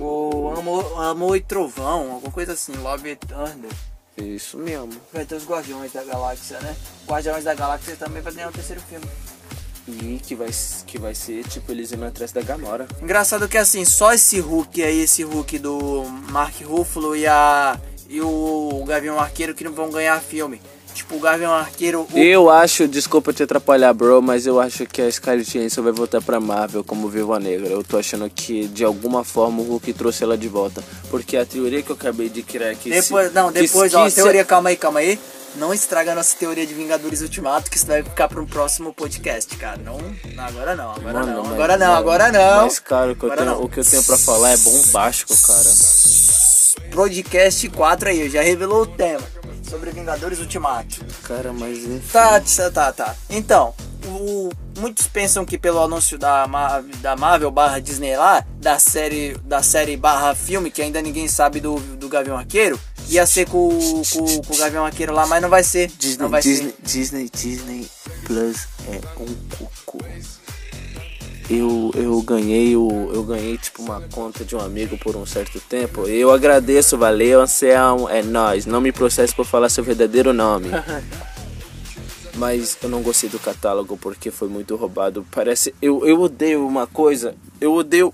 O Amor, Amor e Trovão, alguma coisa assim, Love and Thunder. Isso mesmo. Vai ter os Guardiões da Galáxia, né? Guardiões da Galáxia também vai ganhar o terceiro filme. E que vai, que vai ser tipo eles indo atrás da Gamora. Engraçado que assim, só esse Hulk aí, esse Hulk do Mark Ruffalo e a e o Gavião Arqueiro que não vão ganhar filme. Tipo, o Gavião Arqueiro, o- Eu acho, desculpa te atrapalhar, bro, mas eu acho que a Scarlett Johansson vai voltar pra Marvel como Viúva Negra. Eu tô achando que de alguma forma o Hulk trouxe ela de volta. Porque a teoria que eu acabei de criar aqui. depois, se- não, que- depois, que ó, se- teoria, calma aí, calma aí. Não estraga a nossa teoria de Vingadores Ultimato, que isso vai ficar para um próximo podcast, cara. Não, agora não, agora Mano, não, mas- agora não, agora não. Mas, cara, o que, eu tenho, não. o que eu tenho pra falar é bombástico, cara. Podcast 4 aí, já revelou o tema sobre Vingadores Ultimato. Cara, mas enfim. Tá, tá, tá, tá. Então, o- muitos pensam que pelo anúncio da, da Marvel barra Disney lá, da série, da série barra filme, que ainda ninguém sabe do, do Gavião Arqueiro, ia ser com, com, com o Gavião Arqueiro lá, mas não vai ser. Disney, não vai Disney, ser. Disney, Disney Plus é um cocô. Eu, eu ganhei o eu ganhei tipo uma conta de um amigo por um certo tempo. Eu agradeço, valeu, Anselmo, é nóis. Não me processe por falar seu verdadeiro nome. Mas eu não gostei do catálogo porque foi muito roubado. Parece eu, eu odeio uma coisa, eu odeio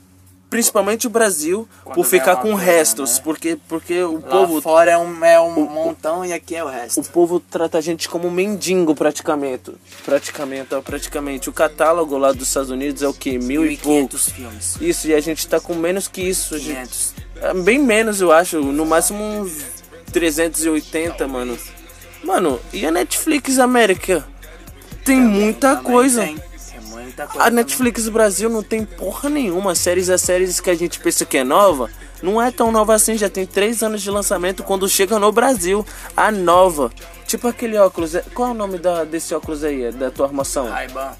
principalmente o Brasil Quando por ficar com coisa, restos, né? porque porque o Lá povo fora é um, é um montão e aqui é o resto. o povo trata a gente como mendigo praticamente. Praticamente, ó, praticamente. O catálogo lá dos Estados Unidos é o que? Mil e 1.500 poucos. filmes. Isso, e a gente tá com menos que isso. a gente- 500. é, Bem menos, eu acho. No máximo uns 380, mano. Mano, e a Netflix América? Tem muita Também coisa. Tem, tem muita coisa. A também. Netflix Brasil não tem porra nenhuma. Séries a séries que a gente pensa que é nova, não é tão nova assim. Já tem três anos de lançamento quando chega no Brasil. A nova. Tipo aquele óculos. é- Qual é o nome da, desse óculos aí? é Da tua armação? Ray-Ban.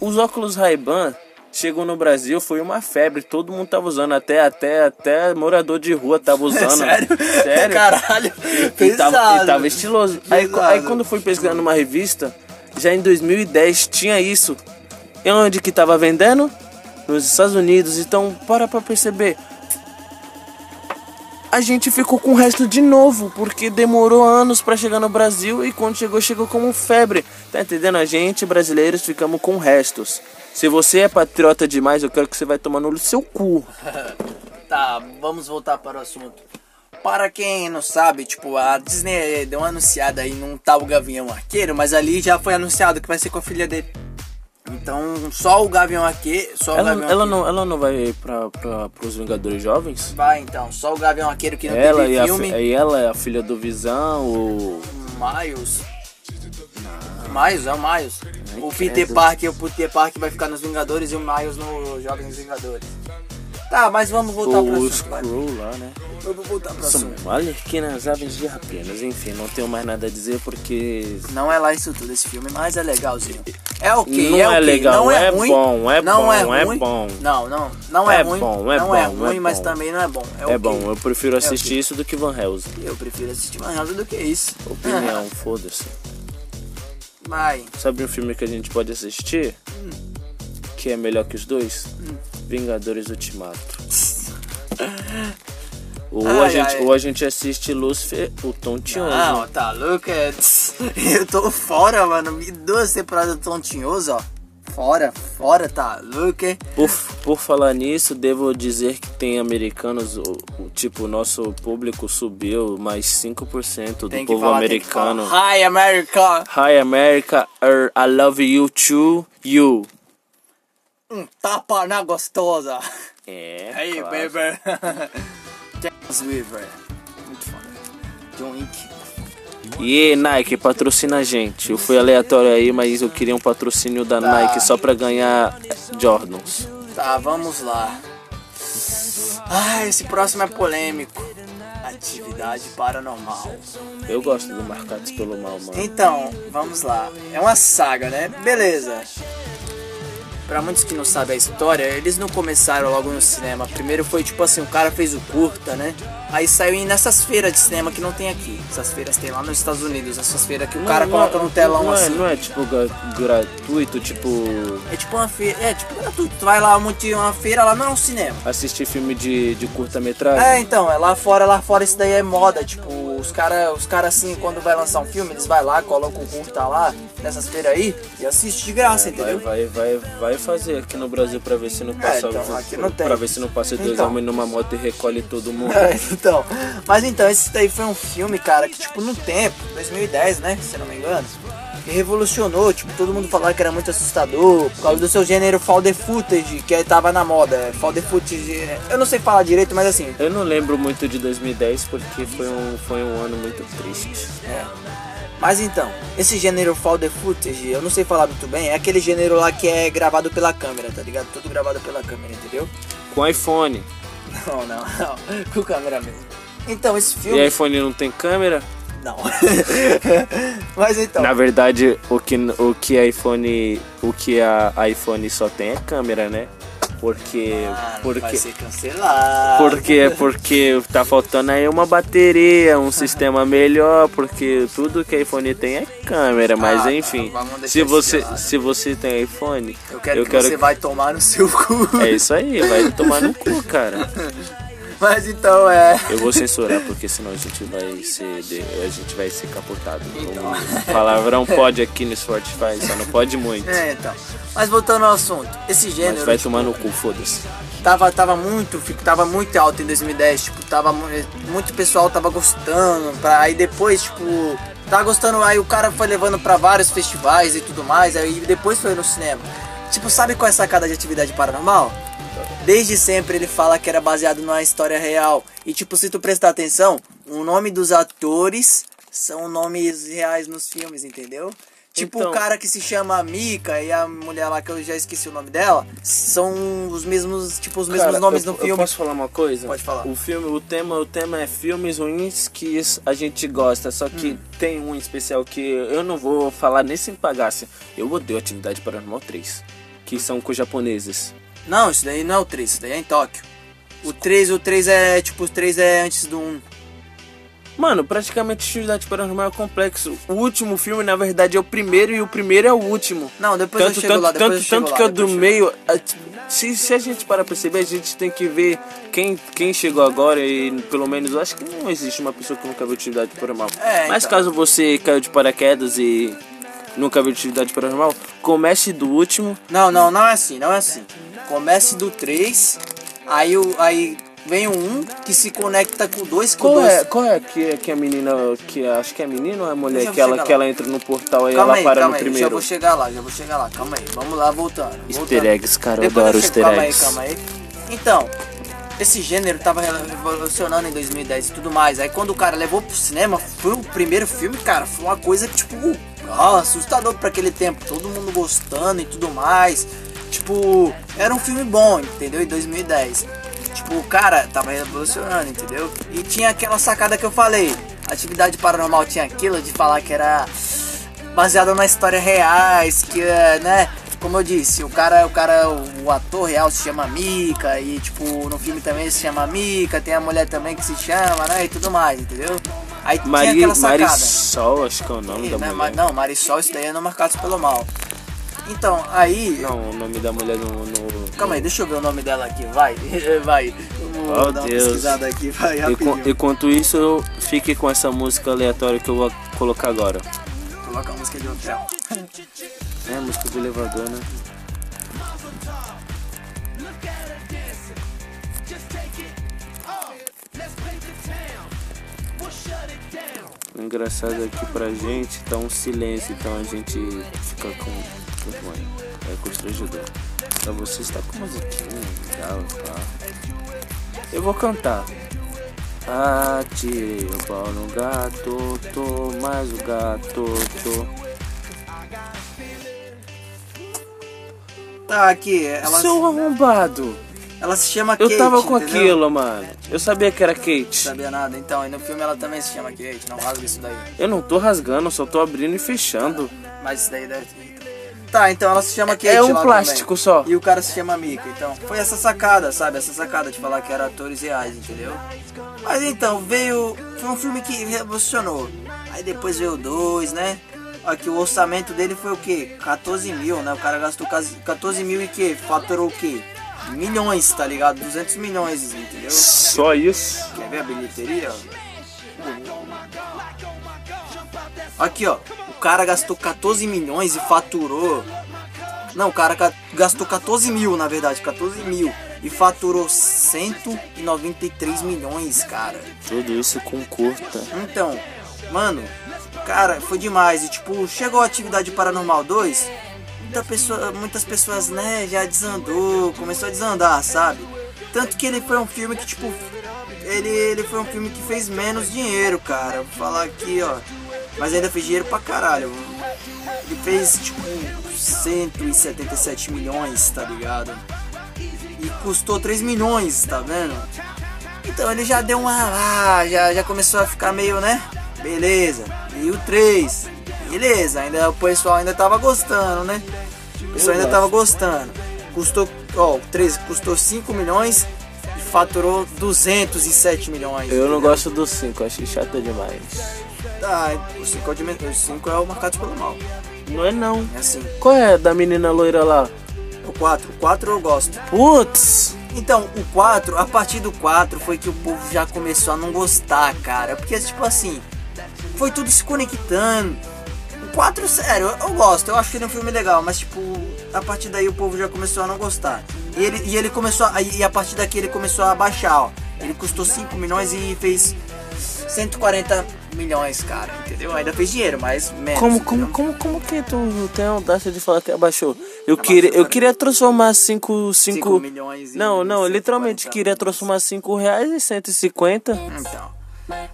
Os óculos Ray-Ban chegou no Brasil, foi uma febre. Todo mundo tava usando. Até, até, até morador de rua tava usando. Sério? Sério. Caralho. E tava, Pesado. e tava estiloso. Aí, aí quando fui pesquisar numa revista, já em 2010 tinha isso. E onde que tava vendendo? Nos Estados Unidos. Então, para pra perceber. A gente ficou com o resto de novo, porque demorou anos pra chegar no Brasil e quando chegou, chegou como febre. Tá entendendo? A gente, brasileiros, ficamos com restos. Se você é patriota demais, eu quero que você vai tomar no seu cu. Tá, vamos voltar para o assunto. Para quem não sabe, tipo, a Disney deu uma anunciada aí num tal Gavião Arqueiro, mas ali já foi anunciado que vai ser com a filha dele. Então, só o Gavião Arqueiro, só o Ela, Gavião ela, Arqueiro. não, ela não vai pra, pra, pros Vingadores Jovens? Vai então, só o Gavião Arqueiro que não Ela teve e, a, filme. fi- e ela é a filha do Visão, o... Miles. Miles, é o Miles. Ai, o Peter. Parker, o Peter Parker vai ficar nos Vingadores e o Miles nos Jovens Vingadores. Tá, mas vamos voltar pro o. Skrull lá, né? Vamos voltar pro São alerquinas aves de rapinas. Enfim, não tenho mais nada a dizer porque... Não é lá isso tudo esse filme, mas é legalzinho. É ok, Não é, é ok. legal, não é, é ruim, bom, é não bom, é, é ruim. bom. Não, não, não é, É ruim. bom, é não é bom, é ruim, mas bom. também não é bom. É, É ok. bom, eu prefiro assistir isso do que Van Helsing. Eu prefiro assistir Van Helsing do que isso. Opinião, foda-se. Vai. Sabe um filme que a gente pode assistir? Que é melhor que os dois? Vingadores Ultimato. Ou, a Ai, gente, ai. ou a gente assiste Lucifer, o Tom Tionzo. Não, tá, Lucas. Eu tô fora, mano. Me duas temporadas do Tontinhoso, ó. Fora, fora, tá louco, hein? Por, por falar nisso, devo dizer que tem americanos, o, o tipo, o nosso público subiu mais 5% do Tem povo falar, americano. Hi, America! Hi America, er, I love you too, you. Um tapa na gostosa. É, Hey, claro. baby. James Weaver. Muito foda. John Wick. E Nike, patrocina a gente. Eu fui aleatório aí, mas eu queria um patrocínio da Nike só pra ganhar Jordans. Tá, vamos lá. Ah, esse próximo é polêmico. Atividade paranormal. Eu gosto do Marcados pelo Mal, mano. Então, vamos lá. É uma saga, né? Beleza. Pra muitos que não sabem a história, eles não começaram logo no cinema. Primeiro foi tipo assim, o cara fez o curta, né? Aí saiu em- nessas feiras de cinema que não tem aqui. Essas feiras tem lá nos Estados Unidos, essas feiras que o cara Não, coloca não, no telão não é, assim. Não é tipo gra- gratuito, tipo É tipo uma feira, é tipo gratuito. Tu vai lá, uma feira lá, não é um cinema. assistir filme de, de curta-metragem. É, então, é lá fora, lá fora isso daí é moda, tipo, os caras, os cara assim, quando vai lançar um filme, eles vai lá, colocam o curta lá, nessas feiras aí, e assiste de graça, É, Vai, entendeu? vai, vai, vai fazer aqui no Brasil pra ver se não passa então, aqui não tem. pra ver se não passa dois Então. homens numa moto e recolhe todo mundo. É, então, mas então, esse daí foi um filme, cara, que tipo, no tempo, 2010, né, se não me engano, que revolucionou, tipo, todo mundo falava que era muito assustador, por causa do seu gênero found footage, que tava na moda, found footage, eu não sei falar direito, mas assim, Eu não lembro muito de 2010 porque foi um, foi um ano muito triste. É. Mas então, esse gênero found footage, eu não sei falar muito bem, é aquele gênero lá que é gravado pela câmera, tá ligado? Tudo gravado pela câmera, entendeu? Com iPhone. Não, não, não. Com câmera mesmo. Então, esse E filme. iPhone não tem câmera? Não. Mas então. Na verdade, o que, o que iPhone. O que a iPhone só tem é câmera, né? Porque. Ah, não vai porque. ser cancelado. Porque, porque tá faltando aí uma bateria, um sistema melhor, porque tudo que iPhone tem é câmera, mas Ah, tá, enfim. vamos deixar se você se você tem iPhone, Eu quero que você vai tomar no seu cu. É isso aí, vai tomar no cu, cara. Mas então é. Eu vou censurar porque senão a gente vai ser de- a gente vai ser capotado. Então. O palavrão pode aqui no Spotify, só não pode muito. É, então. Mas voltando ao assunto, esse gênero. Mas vai tomar no cu, foda-se. tava, tava muito, tava muito alto em 2010, tipo, tava mu- muito pessoal tava gostando, pra, aí depois, tipo, tava gostando, aí o cara foi levando pra vários festivais e tudo mais, aí depois foi no cinema. Tipo, sabe qual é a sacada de atividade paranormal? Desde sempre ele fala que era baseado numa história real. E tipo, se tu prestar atenção, o nome dos atores são nomes reais nos filmes, entendeu? Tipo, Então- o cara que se chama Mika e a mulher lá que eu já esqueci o nome dela, são os mesmos, tipo, os mesmos Cara, nomes eu, no eu filme. posso falar uma coisa? Pode falar. O filme, o tema, o tema é filmes ruins que a gente gosta, só que Hum. tem um especial que eu não vou falar nem sem pagasse. Eu odeio Atividade Paranormal 3, que são com japoneses. Não, isso daí não é o 3, isso daí é em Tóquio. O 3, o 3 é, tipo, o 3 é antes do 1. Mano, praticamente Atividade Paranormal é complexo. O último filme, na verdade, é o primeiro e o primeiro é o último. Não, depois tanto, eu chego tanto, lá, depois tanto, tanto lá, que o depois do meio. Se, se a gente para perceber, a gente tem que ver quem, quem chegou agora e pelo menos eu acho que não existe uma pessoa que nunca viu atividade paranormal. É, Mas então. caso você caiu de paraquedas e nunca viu atividade paranormal, comece do último. Não, não, não é assim, não é assim. Comece do 3, aí, o, aí vem o 1 que se conecta com o 2, com o Qual 2. é, qual é que, que a menina, que acho que é menina ou é Eu mulher, já que ela, que ela entra no portal e Calma ela aí, para calma no aí, já primeiro? vou chegar lá, já vou chegar lá, calma aí, vamos lá, voltando. Easter voltando. eggs, cara, eu Depois adoro chego, easter calma eggs. aí, calma aí. Então, esse gênero tava revolucionando em 2010 e tudo mais. Aí quando o cara levou pro cinema, foi o primeiro filme, cara, foi uma coisa tipo, ó, assustador pra aquele tempo. Todo mundo gostando e tudo mais. Tipo, era um filme bom, entendeu? Em 2010. Tipo, cara, tava revolucionando, entendeu? E tinha aquela sacada que eu falei. Atividade paranormal tinha aquilo de falar que era baseado na história reais, que né? Como eu disse, o cara, o cara, o ator real se chama Mika e tipo no filme também se chama Mika, tem a mulher também que se chama, né? E tudo mais, entendeu? Aí tinha Mari, aquela sacada. Marisol, acho que é o nome Ih, da né, mulher. não, Marisol, isso daí é no Marcados pelo Mal. Então, aí. Não, o nome da mulher no. no Calma aí, deixa eu ver o nome dela aqui, vai, vai. Vou Oh, dar uma Deus. pesquisada aqui, vai, E rapidinho. enquanto isso, eu fique com essa música aleatória que eu vou colocar agora. Coloca a música de hotel. É a música do elevador, né? O engraçado é que pra gente tá um silêncio, então a gente fica com. Bom. É constrangedor. Pra você está com musiquinha legal, tá? Eu vou cantar. Atirei o pau no gato, tô mais o gato, tô. Tá, aqui, ela, Seu arrombado! ela se chama Eu Kate, tava com entendeu? aquilo, mano. Eu sabia que era Kate. Sabia nada, então, e no filme ela também se chama Kate, não rasga isso daí. Eu não tô rasgando, eu só tô abrindo e fechando. Mas isso daí deve Tá, então ela se chama Kate É um lá plástico também. só. E o cara se chama Mika, então. Foi essa sacada, sabe? Essa sacada de falar que eram atores reais, entendeu? Mas então, veio. Foi um filme que revolucionou. Aí depois veio o 2, né? Aqui o orçamento dele foi o quê? 14 mil, né? O cara gastou quase 14 mil e que? Faturou o quê? Milhões, tá ligado? 200 milhões, entendeu? Só isso. Quer ver a bilheteria? Aqui, ó. O cara gastou 14 milhões e faturou. Não, o cara ga- gastou 14 mil, na verdade, 14 mil. E faturou 193 milhões, cara. Tudo isso com curta. Então, mano, cara, foi demais. E tipo, chegou a atividade paranormal 2, muita pessoa, muitas pessoas, né, já desandou, começou a desandar, sabe? Tanto que ele foi um filme que, tipo, ele, ele foi um filme que fez menos dinheiro, cara. Vou falar aqui, ó. Mas ainda fez dinheiro pra caralho. Ele fez, tipo, 177 milhões, tá ligado? E custou 3 milhões, tá vendo? Então ele já deu uma. Ah, já, já começou a ficar meio, né? Beleza. E o 3. Beleza, ainda o pessoal ainda tava gostando, né? O pessoal ainda tava gostando. Custou, ó, o 3 custou 5 milhões e faturou 207 milhões. Eu não entendeu? gosto do 5, achei chato demais. Tá, o 5 é o, de- o cinco é o marcado pelo mal. Não é não. É assim. Qual é da menina loira lá? O 4, o 4 eu gosto. Putz! Então, o 4, a partir do 4 foi que o povo já começou a não gostar, cara. Porque, tipo assim, foi tudo se conectando. O 4, sério, eu, eu gosto, eu acho que ele é um filme legal, mas, tipo, a partir daí o povo já começou a não gostar. E ele, e ele começou, a, e a partir daqui ele começou a baixar, ó. Ele custou 5 milhões e fez 140 milhões, cara, entendeu? Ainda fez dinheiro, mas menos. Como, como, como, como que tu tem a audácia de falar que abaixou? Eu queria, eu queria transformar 5, 5 5... milhões Não, não, eu literalmente 140. queria transformar 5 reais em 150. Então.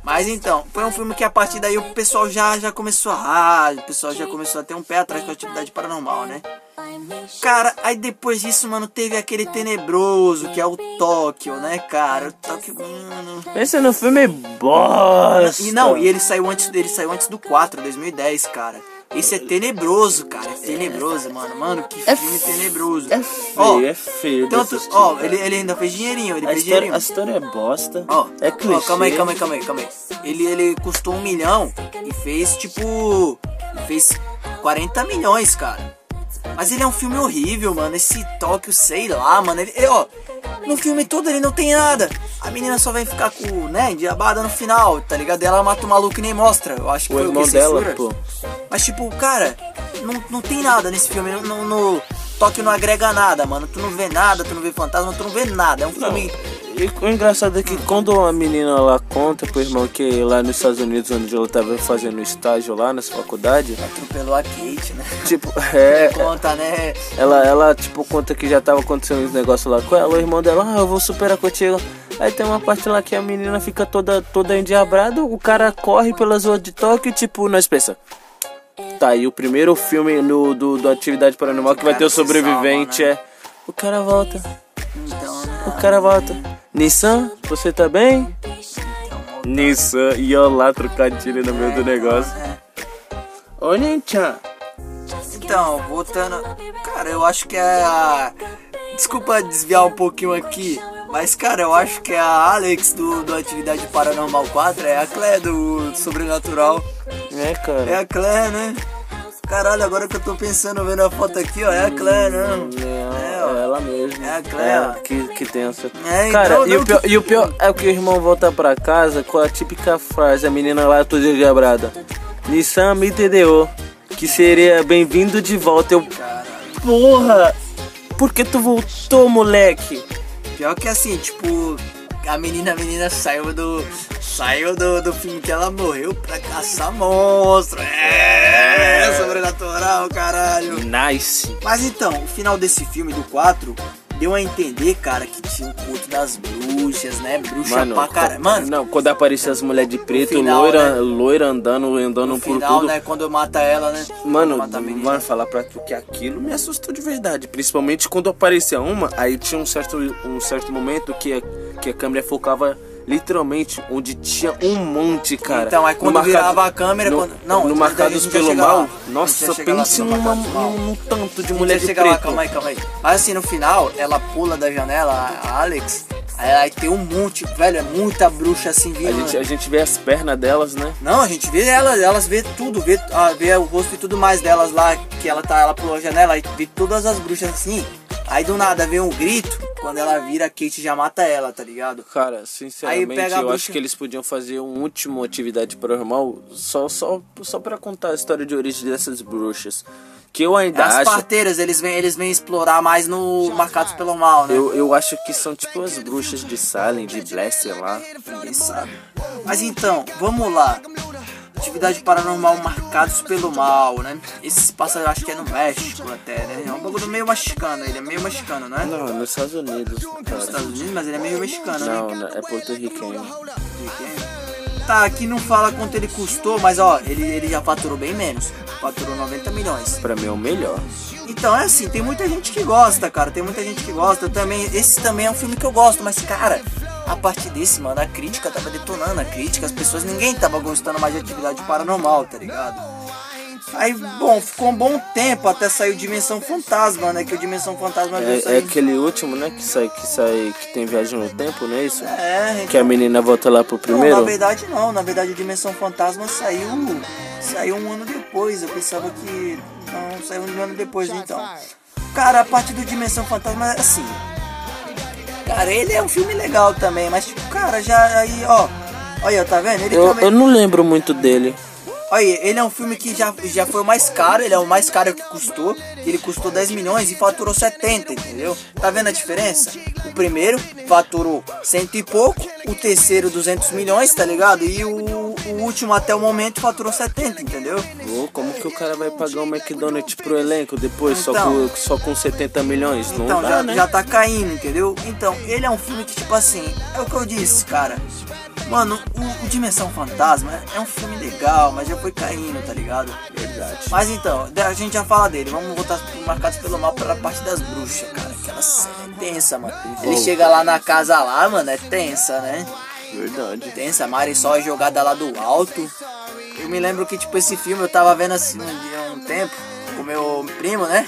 Mas então, foi um filme que a partir daí o pessoal já, já começou a. Ah, o pessoal já começou a ter um pé atrás com a atividade paranormal, né? Cara, aí depois disso, mano, teve aquele tenebroso que é o Tóquio, né, cara? O Tóquio, mano. Pensa no filme bosta. E não, e ele saiu antes dele, saiu antes do 4, 2010, cara. Esse é tenebroso, cara. É tenebroso, mano. Mano, que É filme tenebroso. É feio, Ó, é feio. Tanto, ó, ele, ele ainda fez dinheirinho, ele a, fez história, dinheirinho. a história é bosta. Ó, é clichê. ó, calma aí, calma aí, calma aí, calma aí. Ele, ele custou um milhão e fez tipo. Fez 40 milhões, cara. Mas ele é um filme horrível, mano. Esse Tóquio, sei lá, mano. Ele, ele, ó, no filme todo ele não tem nada. A menina só vem ficar com, né, diabada no final, tá ligado? Ela mata o maluco e nem mostra. Eu acho que O foi irmão o que dela, censura. pô. Mas tipo, cara, não, não tem nada nesse filme. No, no, no Tóquio não agrega nada, mano. Tu não vê nada, tu não vê fantasma, tu não vê nada. É um Não, filme. E o engraçado é que quando a menina lá conta pro irmão que lá nos Estados Unidos, onde ela tava fazendo estágio lá nessa faculdade, Atropelou a Kate, né? tipo, é, Conta, né? ela, ela tipo conta que já tava acontecendo uns negócios lá com ela, o irmão dela, ah, eu vou superar contigo. Aí tem uma parte lá que a menina fica toda, toda endiabrada, o cara corre pelas ruas de Tóquio e tipo, nós pensa. Tá aí o primeiro filme no, do, do Atividade Paranormal que vai ter o sobrevivente salva, né? é. O cara volta, Então, o cara volta. Nissan, você tá bem? Nissan, e eu lá trocadilho no meio do negócio. É. Ô Ninchan, Então, voltando. Cara, eu acho que é a. Desculpa desviar um pouquinho aqui. Mas, cara, eu acho que é a Alex do, do Atividade Paranormal 4 é a Clé do Sobrenatural. é É cara. a Clé, né? Caralho, agora que eu tô pensando, vendo a foto aqui, ó, é a Clé, né? É, ó. é ela mesmo. É a Clea. É, que, que tensa. É, Cara, então, e, não, o pior, e o pior é que o irmão volta pra casa com a típica frase, a menina lá toda engabrada. Nissan me entendeu. Que seria bem-vindo de volta. Eu. Porra! Por que tu voltou, moleque? Pior que assim, tipo, a menina, a menina saiu do. Saiu do, do filme que ela morreu pra caçar monstro. É, sobrenatural, caralho. Nice. Mas então, o final desse filme, do 4, deu a entender, cara, que tinha o culto das bruxas, né? Bruxa Mano, pra caralho. Mano, não, quando aparecia as mulheres de preto, final, loira, né? loira andando, andando no por final, tudo. né? Quando mata ela, né? Mano, mano, falar pra tu que aquilo me assustou de verdade. Principalmente quando aparecia uma, aí tinha um certo, um certo momento que a, que a câmera focava literalmente onde tinha um monte, cara. Então, aí quando No virava a câmera, No, quando- não, no Marcados a pelo Mal, lá. A nossa, pense numa, num, num tanto de A mulher de chegar lá, preto. calma aí, calma aí. Mas assim, no final, ela pula da janela, a Alex, aí, aí tem um monte, velho, é muita bruxa assim A vindo. gente, a gente vê as pernas delas, né? Não, a gente vê elas, elas vê tudo, vê, ah, vê o rosto e tudo mais delas lá, que ela tá, ela pulou a janela, aí vê todas as bruxas assim. Aí do nada vem um grito, quando ela vira, a Kate já mata ela, tá ligado? Cara, sinceramente, eu bruxa- acho que eles podiam fazer um último atividade paranormal só, só, só pra contar a história de origem dessas bruxas. Que eu ainda As acho. parteiras, eles vêm, eles vêm explorar mais no Marcados pelo Mal, né? Eu, eu acho que são tipo as bruxas de Salem, de Blair, sei lá. Ninguém sabe. Mas então, vamos lá. Atividade paranormal marcados pelo mal, né? Esse se passa, acho que é no México até, né? É um bagulho meio mexicano, ele é meio mexicano, não é? Não, nos Estados Unidos, Nos cara. Estados Unidos, mas ele é meio mexicano, Não, né? não, é porto-riquenho. Tá, aqui não fala quanto ele custou, mas ó, ele, ele já faturou bem menos. Faturou 90 milhões. Pra mim é o melhor. Então é assim, tem muita gente que gosta, cara. Tem muita gente que gosta. Eu também, esse também é um filme que eu gosto, mas cara, a partir desse, mano, a crítica tava detonando, a crítica, as pessoas, ninguém tava gostando mais de atividade paranormal, tá ligado? Aí, bom, ficou um bom tempo até sair o Dimensão Fantasma, né? Que o Dimensão Fantasma É, é aquele último, né? Que sai, que sai, que tem viagem no tempo, não é isso? É, Que a menina volta lá pro Não, primeiro. na verdade não. Na verdade, o Dimensão Fantasma saiu, saiu um ano depois. Eu pensava que não saiu um ano depois, então. Cara, a parte do Dimensão Fantasma, assim. Cara, ele é um filme legal também, mas tipo, cara, já aí, ó. Olha, tá vendo? Ele Eu, também. eu não lembro muito dele. Olha, ele é um filme que já, já foi o mais caro, ele é o mais caro que custou, que ele custou 10 milhões e faturou 70, entendeu? Tá vendo a diferença? O primeiro faturou cento e pouco, o terceiro 200 milhões, tá ligado? E o, o último até o momento faturou 70, entendeu? Ô, como que o cara vai pagar um McDonald's pro elenco depois só, Então. com, só com 70 milhões? Não Então dá, já, né? já tá caindo, entendeu? Então, ele é um filme que, tipo assim, é o que eu disse, cara. Mano, o, o Dimensão Fantasma é um filme legal, mas já foi caindo, tá ligado? Verdade. Mas então, a gente já fala dele. Vamos voltar pro Marcados pelo Mal pra parte das bruxas, cara. Aquela cena é tensa, mano. Ele chega lá na casa lá, mano, é tensa, né? Verdade. Tensa, a Marisol é jogada lá do alto. Eu me lembro que, tipo, esse filme eu tava vendo assim um dia, um tempo, com meu primo, né?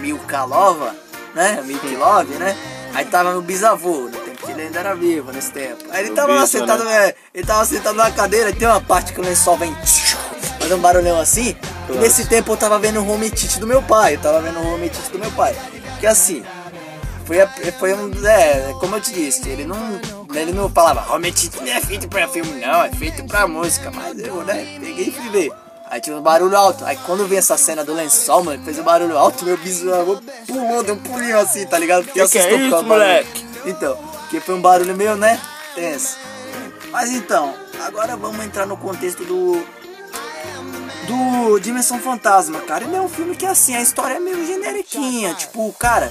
Milka Lova, né? Milk Love, né? Aí tava meu bisavô, no tempo que ele ainda era vivo, nesse tempo. Aí ele O tava lá bisa, sentado, é, ele tava sentado na cadeira, e tem uma parte que o lençol vem fazendo um barulhão assim. E nesse tempo eu tava vendo o home tite do meu pai, eu tava vendo o home tite do meu pai. Que assim, foi, a- foi um. É, como eu te disse, ele não. Ele não falava, tite não é feito pra filme, não, é feito pra música. Mas eu, né, peguei e fui ver. Aí tinha um barulho alto. Aí quando vi essa cena do lençol, mano, fez um barulho alto, meu bisavô pulou, deu um pulinho assim, tá ligado? Porque Que é assustou com isso, barulho. moleque? Então, porque foi um barulho meio, né? Tenso. Mas então, agora vamos entrar no contexto do. Do Dimensão Fantasma, cara. Ele é um filme que assim, a história é meio generiquinha. Tipo, cara,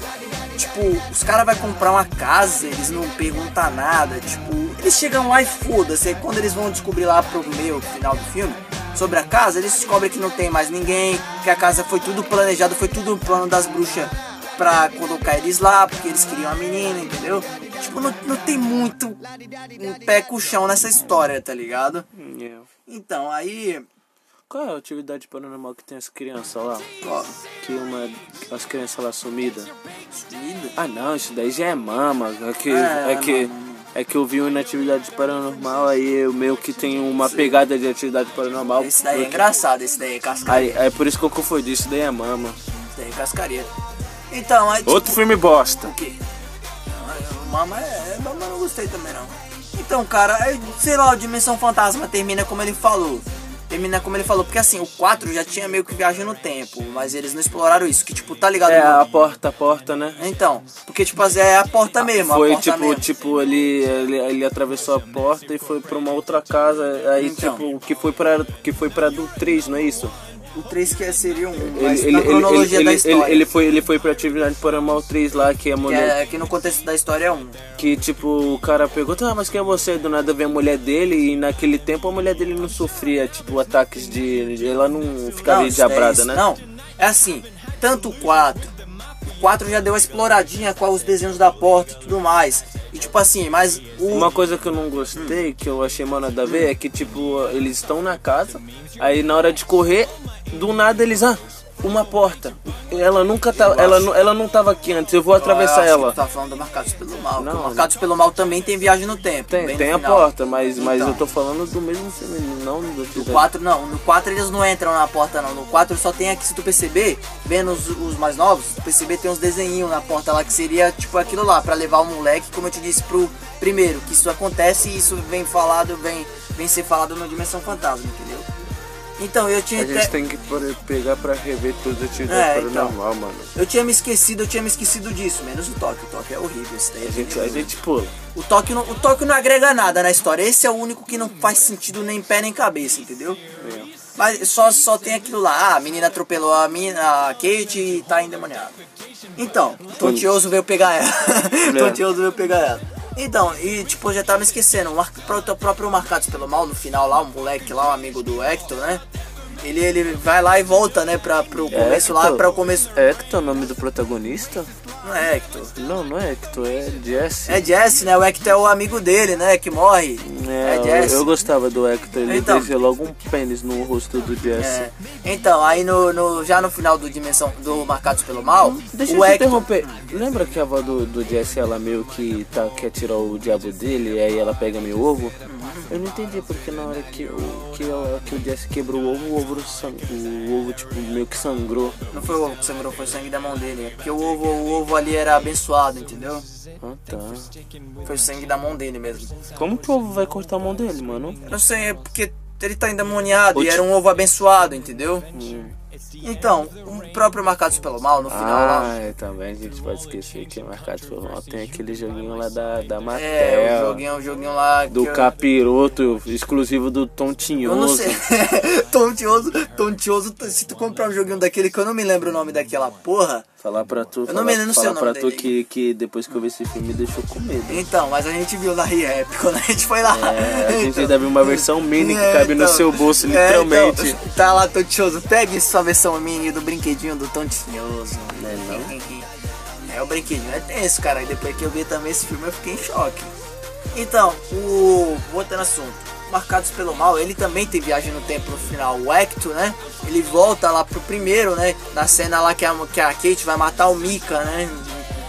tipo, os caras vão comprar uma casa, eles não perguntam nada. Tipo, eles chegam lá e foda-se. Aí quando eles vão descobrir lá pro meio final do filme sobre a casa, eles descobrem que não tem mais ninguém, que a casa foi tudo planejado, foi tudo um plano das bruxas pra colocar eles lá, porque eles queriam a menina, entendeu? Tipo, não, não tem muito um pé com o chão nessa história, tá ligado? Yeah. Então, aí. Qual é a atividade paranormal que tem as crianças lá? Ó, Que uma. As crianças lá sumidas. sumida. Ah não, isso daí já é mama. É que, É, é, que, mama. é que eu vi uma atividade paranormal, aí eu meio que tenho uma pegada de atividade paranormal. Esse daí é porque- engraçado, esse daí é cascaria. Aí, é por isso que eu confundi, isso daí é mama. Esse daí é cascaria. Então, aí. tipo, Outro filme bosta. O quê? Mama é. Mama eu não gostei também não. Então, cara, aí, sei lá, o Dimensão Fantasma termina como ele falou. Termina como ele falou, porque assim, o 4 já tinha meio que viagem no tempo, mas eles não exploraram isso, que tipo, tá ligado? É, no- a porta, a porta, né? Então, porque tipo, é a porta mesmo, Foi a porta tipo, mesmo. tipo, ele, ele, ele atravessou a porta e foi pra uma outra casa. Aí, Então. tipo, que foi pra, que foi pra do 3, não é isso? O 3 que seria um, Ele, mas ele, na ele, cronologia ele, da história. ele, ele foi, ele foi pra atividade paranormal 3 lá, que é a que, mulher. é, que no contexto da história é um. Que tipo, o cara pergunta, ah, mas quem é você? Do nada vem a mulher dele e naquele tempo a mulher dele não sofria, tipo, ataques de. Ela não ficava é diabrada, isso. né? Não, é assim, tanto o 4, o 4 já deu uma exploradinha com os desenhos da porta e tudo mais. E tipo assim, mas o. Uma coisa que eu não gostei, que eu achei mal nada a ver, é que tipo, eles estão na casa, aí na hora de correr, do nada eles, ah, uma porta. Ela nunca tá, ela, não- ela não tava aqui antes, eu vou atravessar Eu acho que ela. tu tá falando do Marcados pelo Mal. Não, Não, Marcados pelo Mal também tem viagem no tempo. Tem, tem a final. porta, mas, mas Então. eu tô falando do mesmo filme, não do No 4 não, no 4 eles não entram na porta não. No 4 só tem aqui, se tu perceber, vendo os, os mais novos, se tu perceber tem uns desenhinhos na porta lá que seria tipo aquilo lá, pra levar o moleque, como eu te disse, pro primeiro, que isso acontece e isso vem falado, vem, vem ser falado no Dimensão Fantasma, entendeu? Então eu tinha A gente até- tem que pegar pra rever tudo atividade É, então. paranormal, mano. Eu tinha me esquecido, eu tinha me esquecido disso, menos o toque. O toque é horrível, esse daí é A gente, a gente pula. O toque, não, o toque não agrega nada na história. Esse é o único que não faz sentido nem pé nem cabeça, entendeu? Mas só, só tem aquilo lá, ah, a menina atropelou a, mina, a Kate e tá endemoniada. Então, o Tontioso veio pegar ela. É. Tontioso veio pegar ela. Então, e tipo, já tava esquecendo, o próprio Marcados pelo Mal, no final lá, o moleque lá, o amigo do Hector, né? Ele, ele vai lá e volta, né, pra, pro começo lá, Hector? pra o começo. É Hector o nome do protagonista? Não é Hector. Não, não é Hector, é Jesse. É Jesse, né? O Hector é o amigo dele, né? Que morre. É, É, eu- Jesse. eu, gostava do Hector, ele Então. logo um pênis no rosto do Jesse. É. Então, aí no, no- já no final do Dimensão do Marcados pelo Mal, Deixa o eu Hector. interromper. Lembra que a avó do, do Jesse, ela meio que tá, quer tirar o diabo dele e aí ela pega meu ovo? Eu não entendi porque na hora que, o, que, ela- que o Jesse quebrou o ovo, o ovo, sang- o ovo tipo, meio que sangrou. Não foi o ovo que sangrou, foi o sangue da mão dele. É porque o ovo, o ovo ali era abençoado, entendeu? Ah, tá. Foi o sangue da mão dele mesmo. Como que o ovo vai cortar a mão dele, mano? Eu não sei, é porque ele tá endemoniado Ô, e era um ovo abençoado, entendeu? Hum. Então, o próprio Marcados pelo Mal, no final lá. Ah, é, também a gente pode esquecer que é marcado pelo mal. Tem aquele joguinho lá da, da Mattel. É, o joguinho, o joguinho lá. Do eu- capiroto, exclusivo do Eu não Tontinhoso. sei. tontioso, tontioso. Se tu comprar um joguinho daquele que eu não me lembro o nome daquela porra. Falar pra tu, não falar, não falar pra tu dele. que, que depois que eu vi esse filme me deixou com medo. Então, mas a gente viu na ReHap quando a gente foi lá. É, a gente Então, ainda viu uma versão mini que é, cabe no então, seu bolso, é, literalmente. então, tá lá, Tontioso. Pegue sua versão mini do brinquedinho do Tontioso. É, não? É, o brinquedinho é tenso, cara. E depois que eu vi também esse filme, eu fiquei em choque. Então, o. Voltando ao assunto. Marcados pelo Mal, ele também tem viagem no tempo no final. O Hector, né? Ele volta lá pro primeiro, né? Na cena lá que a, que a Kate vai matar o Mika, né?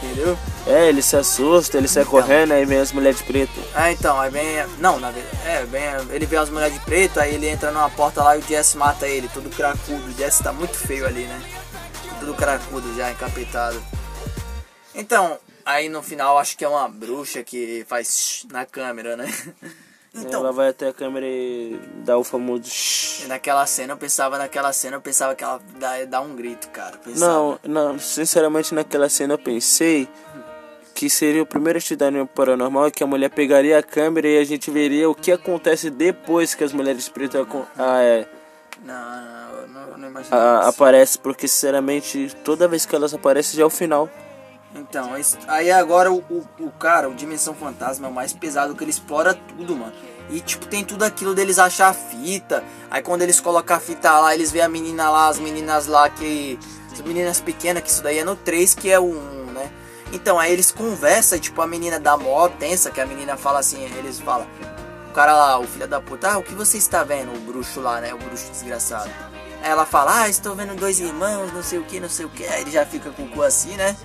Entendeu? É, ele se assusta, ele sai Então. correndo, aí vem as mulheres de preto. Ah, então, aí vem. Não, na verdade. É, vem, ele vê as mulheres de preto, aí ele entra numa porta lá e o Jess mata ele, todo cracudo. O Jess tá muito feio ali, né? Tudo cracudo já, encapetado. Então, aí no final acho que é uma bruxa que faz na câmera, né? Então, Ela vai até a câmera e dá o famoso shhh. naquela cena eu pensava, naquela cena eu pensava que ela dá, dá um grito, cara. Pensava. Não, não, sinceramente naquela cena eu pensei que seria o primeiro atividade paranormal que a mulher pegaria a câmera e a gente veria o que acontece depois que as mulheres pretas ah, é, Não, não, não, eu não imagino a- isso. aparecem, porque sinceramente toda vez que elas aparecem já é o final. Então, aí agora o, o, o cara, o Dimensão Fantasma é o mais pesado que ele explora tudo, mano. E tipo, tem tudo aquilo deles achar a fita. Aí quando eles colocam a fita lá, eles vê a menina lá, as meninas lá que. As meninas pequenas, que isso daí é no 3, que é o 1, né? Então, aí eles conversam, e, tipo, a menina dá mó tensa, que a menina fala assim, eles falam. O cara lá, o filho da puta, ah, o que você está vendo? O bruxo lá, né? O bruxo desgraçado. Aí ela fala, ah, estou vendo dois irmãos, não sei o que, não sei o que. Aí ele já fica com o cu assim, né?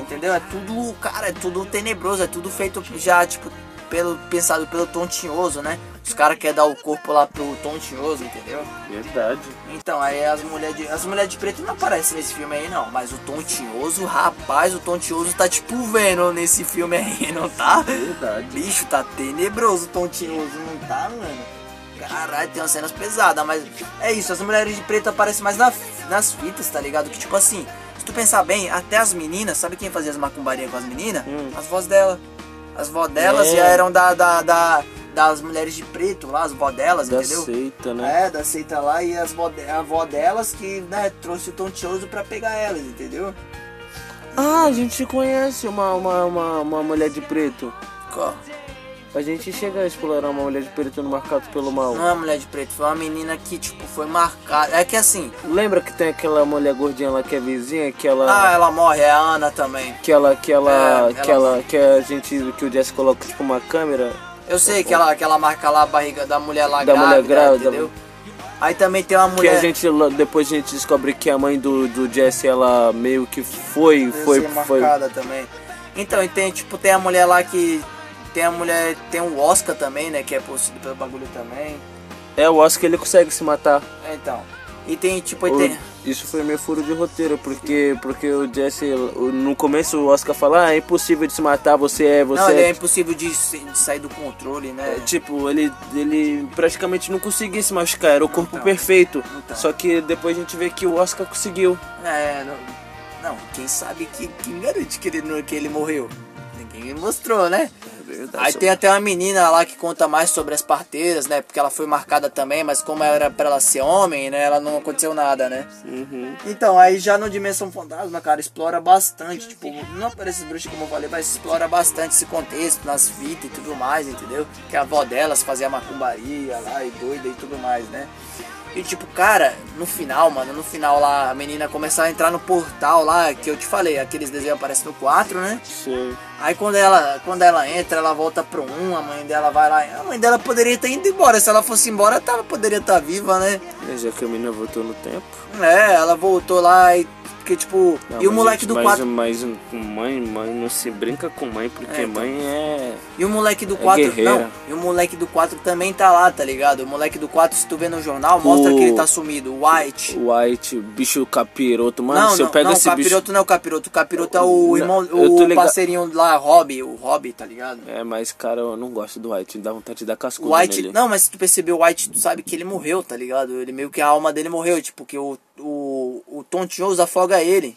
Entendeu? É tudo, cara, é tudo tenebroso, é tudo feito já, tipo, pelo, pensado pelo tontinhoso, né? Os caras querem dar o corpo lá pro tontinhoso, entendeu? Verdade. Então, aí as mulheres de, as mulheres de preto não aparecem nesse filme aí, não. Mas o tontinhoso, rapaz, o tontinhoso tá tipo vendo nesse filme aí, não tá? Verdade. Bicho, tá tenebroso o tontinhoso, não tá, mano? caralho, tem umas cenas pesadas, mas é isso, as mulheres de preto aparecem mais na, nas fitas, tá ligado? Que tipo assim, tu pensar bem, até as meninas, sabe quem fazia as macumbarias com as meninas? Hum. As vozes dela. As vó delas É. já eram da, da, da- das mulheres de preto lá, as vó delas, Da entendeu? seita, né? É, da seita lá e as vó, a avó delas que, né, trouxe o Tonchoso pra pegar elas, entendeu? Ah, a gente conhece uma, uma, uma, uma mulher de preto. Qual? A gente chega a explorar uma mulher de preto no Marcado pelo Mal. Não é uma mulher de preto, foi uma menina que, tipo, foi marcada. É que assim, Lembra que tem aquela mulher gordinha lá que é vizinha, que ela. ah, ela morre, é a Ana também. Que ela, que ela, É, que ela- ela, que a gente, que o Jess coloca tipo uma câmera. Eu sei que ela, que ela marca lá a barriga da mulher lá Da mulher grávida, grávida. entendeu? Aí também tem uma Que mulher a gente, depois a gente descobre que a mãe do, do Jesse, ela meio que foi, foi, foi. marcada também. Então, e tem, tipo, tem a mulher lá que. Tem a mulher. Tem o Oscar também, né? Que é possuído pelo bagulho também. É, o Oscar ele consegue se matar. É, então. E tem, tipo, O- tem. Isso foi meio furo de roteiro, porque, porque o Jesse, no começo o Oscar fala, ah, é impossível de se matar, você é, você Não, ele é é. impossível de, de sair do controle, né? É, Tipo, ele, ele praticamente não conseguia se machucar, era o corpo Então. perfeito. Então. Só que depois a gente vê que o Oscar conseguiu. É, não, não, quem sabe que quem garante que ele, que ele morreu? Ninguém mostrou, né? Aí tem até uma menina lá que conta mais sobre as parteiras, né? Porque ela foi marcada também, mas como era pra ela ser homem, né? Ela não aconteceu nada, né? Uhum. Então, aí já no Dimensão Fantasma, cara, explora bastante. Tipo, não aparece bruxas como eu falei, mas explora bastante esse contexto nas fitas e tudo mais, entendeu? Que a avó delas fazia macumbaria lá e doida e tudo mais, né? E tipo, cara, no final, mano, no final lá, a menina começa a entrar no portal lá, que eu te falei, aqueles desenhos aparecem no 4, né? Sim. Aí quando ela, quando ela entra, ela volta pro 1, a mãe dela vai lá. A mãe dela poderia ter ido embora. Se ela fosse embora, ela poderia estar viva, né? É, Já que a menina voltou no tempo. É, ela voltou lá e. Porque, tipo. Não, e o mas, moleque gente, do mas, 4. Mas com mãe, mãe não se brinca com mãe, porque É, então. mãe é. E o moleque do É 4. guerreira. não, e o moleque do 4 também tá lá, tá ligado? O moleque do 4, se tu vê no jornal, mostra O- que ele tá sumido. O White. White, bicho capiroto. Mano, não, se eu não, pego não, esse o capiroto não é o capiroto. O capiroto é o Não, irmão, o parceirinho lá, Robbie, o Robbie, tá ligado? bicho. É, mas cara, eu não gosto do White. Dá vontade de dar cascudo White, nele. não, mas se tu perceber o White, tu sabe que ele morreu, tá ligado? Ele meio que a alma dele morreu, tipo, que o, o, o Tontious afoga ele.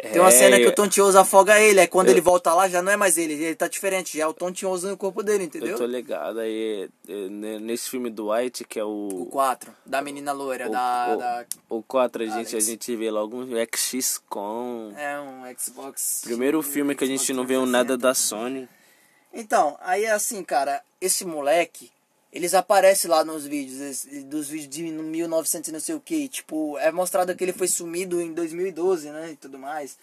Tem uma É, cena que o Tontious afoga ele, aí quando Eu- ele volta lá já não é mais ele, ele tá diferente, já é o Tontious no corpo dele, entendeu? Eu tô ligado. Aí, é, né, nesse filme do White, que é O o. 4, da menina loira, o, da, o, da- o 4, a gente, a gente vê logo um XCOM. É um Xbox. Primeiro filme que a gente não vê um nada da Sony. Então, aí é assim, cara, esse moleque, eles aparecem lá nos vídeos, dos vídeos de 1900 e não sei o que, tipo, é mostrado que ele foi sumido em 2012, né, e tudo mais.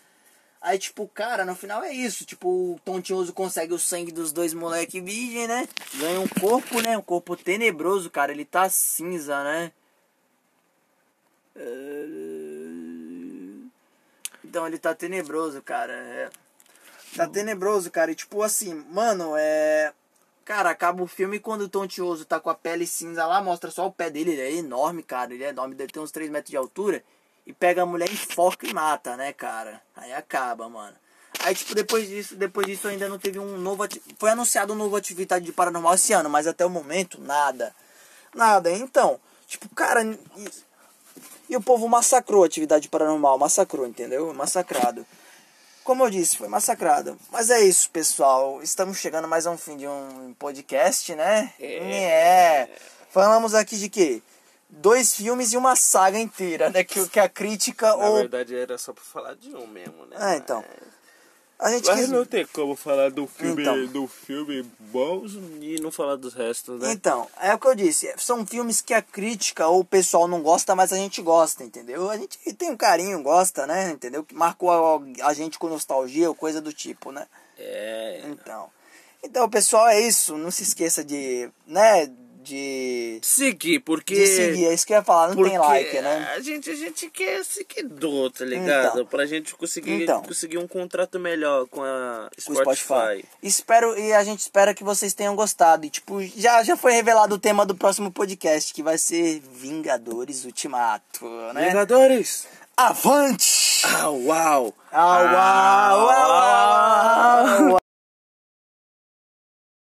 Aí, tipo, cara, no final é isso, tipo, o Tontinhoso consegue o sangue dos dois moleque virgem, né, ganha um corpo, né, um corpo tenebroso, cara, ele tá cinza, né. Então ele tá tenebroso, cara, é... Tá tenebroso, cara. E tipo assim, mano, é. Cara, acaba o filme quando o Tontioso tá com a pele cinza lá, mostra só o pé dele, ele é enorme, cara. Ele é enorme, deve ter uns 3 metros de altura. E pega a mulher, enfoca e mata, né, cara? Aí acaba, mano. Aí, tipo, depois disso, depois disso ainda não teve um novo. ati- Foi anunciado um novo atividade de paranormal esse ano, mas até o momento, nada. Nada. Então, tipo, cara. E, e o povo massacrou a atividade paranormal, massacrou, entendeu? Massacrado. Como eu disse, foi massacrado. Mas é isso, pessoal. Estamos chegando mais a um fim de um podcast, né? É. Falamos aqui de quê? Dois filmes e uma saga inteira, né? Que, que a crítica Na ou. verdade era só pra falar de um mesmo, né? Ah, então. A gente Mas quis. não tem como falar do filme, Então. do filme bons e não falar dos restos, né? Então, é o que eu disse. São filmes que a crítica ou o pessoal não gosta, mas a gente gosta, entendeu? A gente tem um carinho, gosta, né? Entendeu? Que marcou a, a gente com nostalgia ou coisa do tipo, né? É. Então. Então, pessoal, é isso. Não se esqueça de, né, de, Seguir, porque. de seguir. É isso que eu ia falar, não tem like, né? A gente, a gente quer seguidor, tá ligado? Então. pra gente conseguir, Então. conseguir um contrato melhor com a Com o Spotify. Spotify. Espero, e a gente espera que vocês tenham gostado. E, tipo, já, já foi revelado o tema do próximo podcast, que vai ser Vingadores Ultimato, né? Vingadores! Avante! Ah, uau! Ah, uau, uau, uau,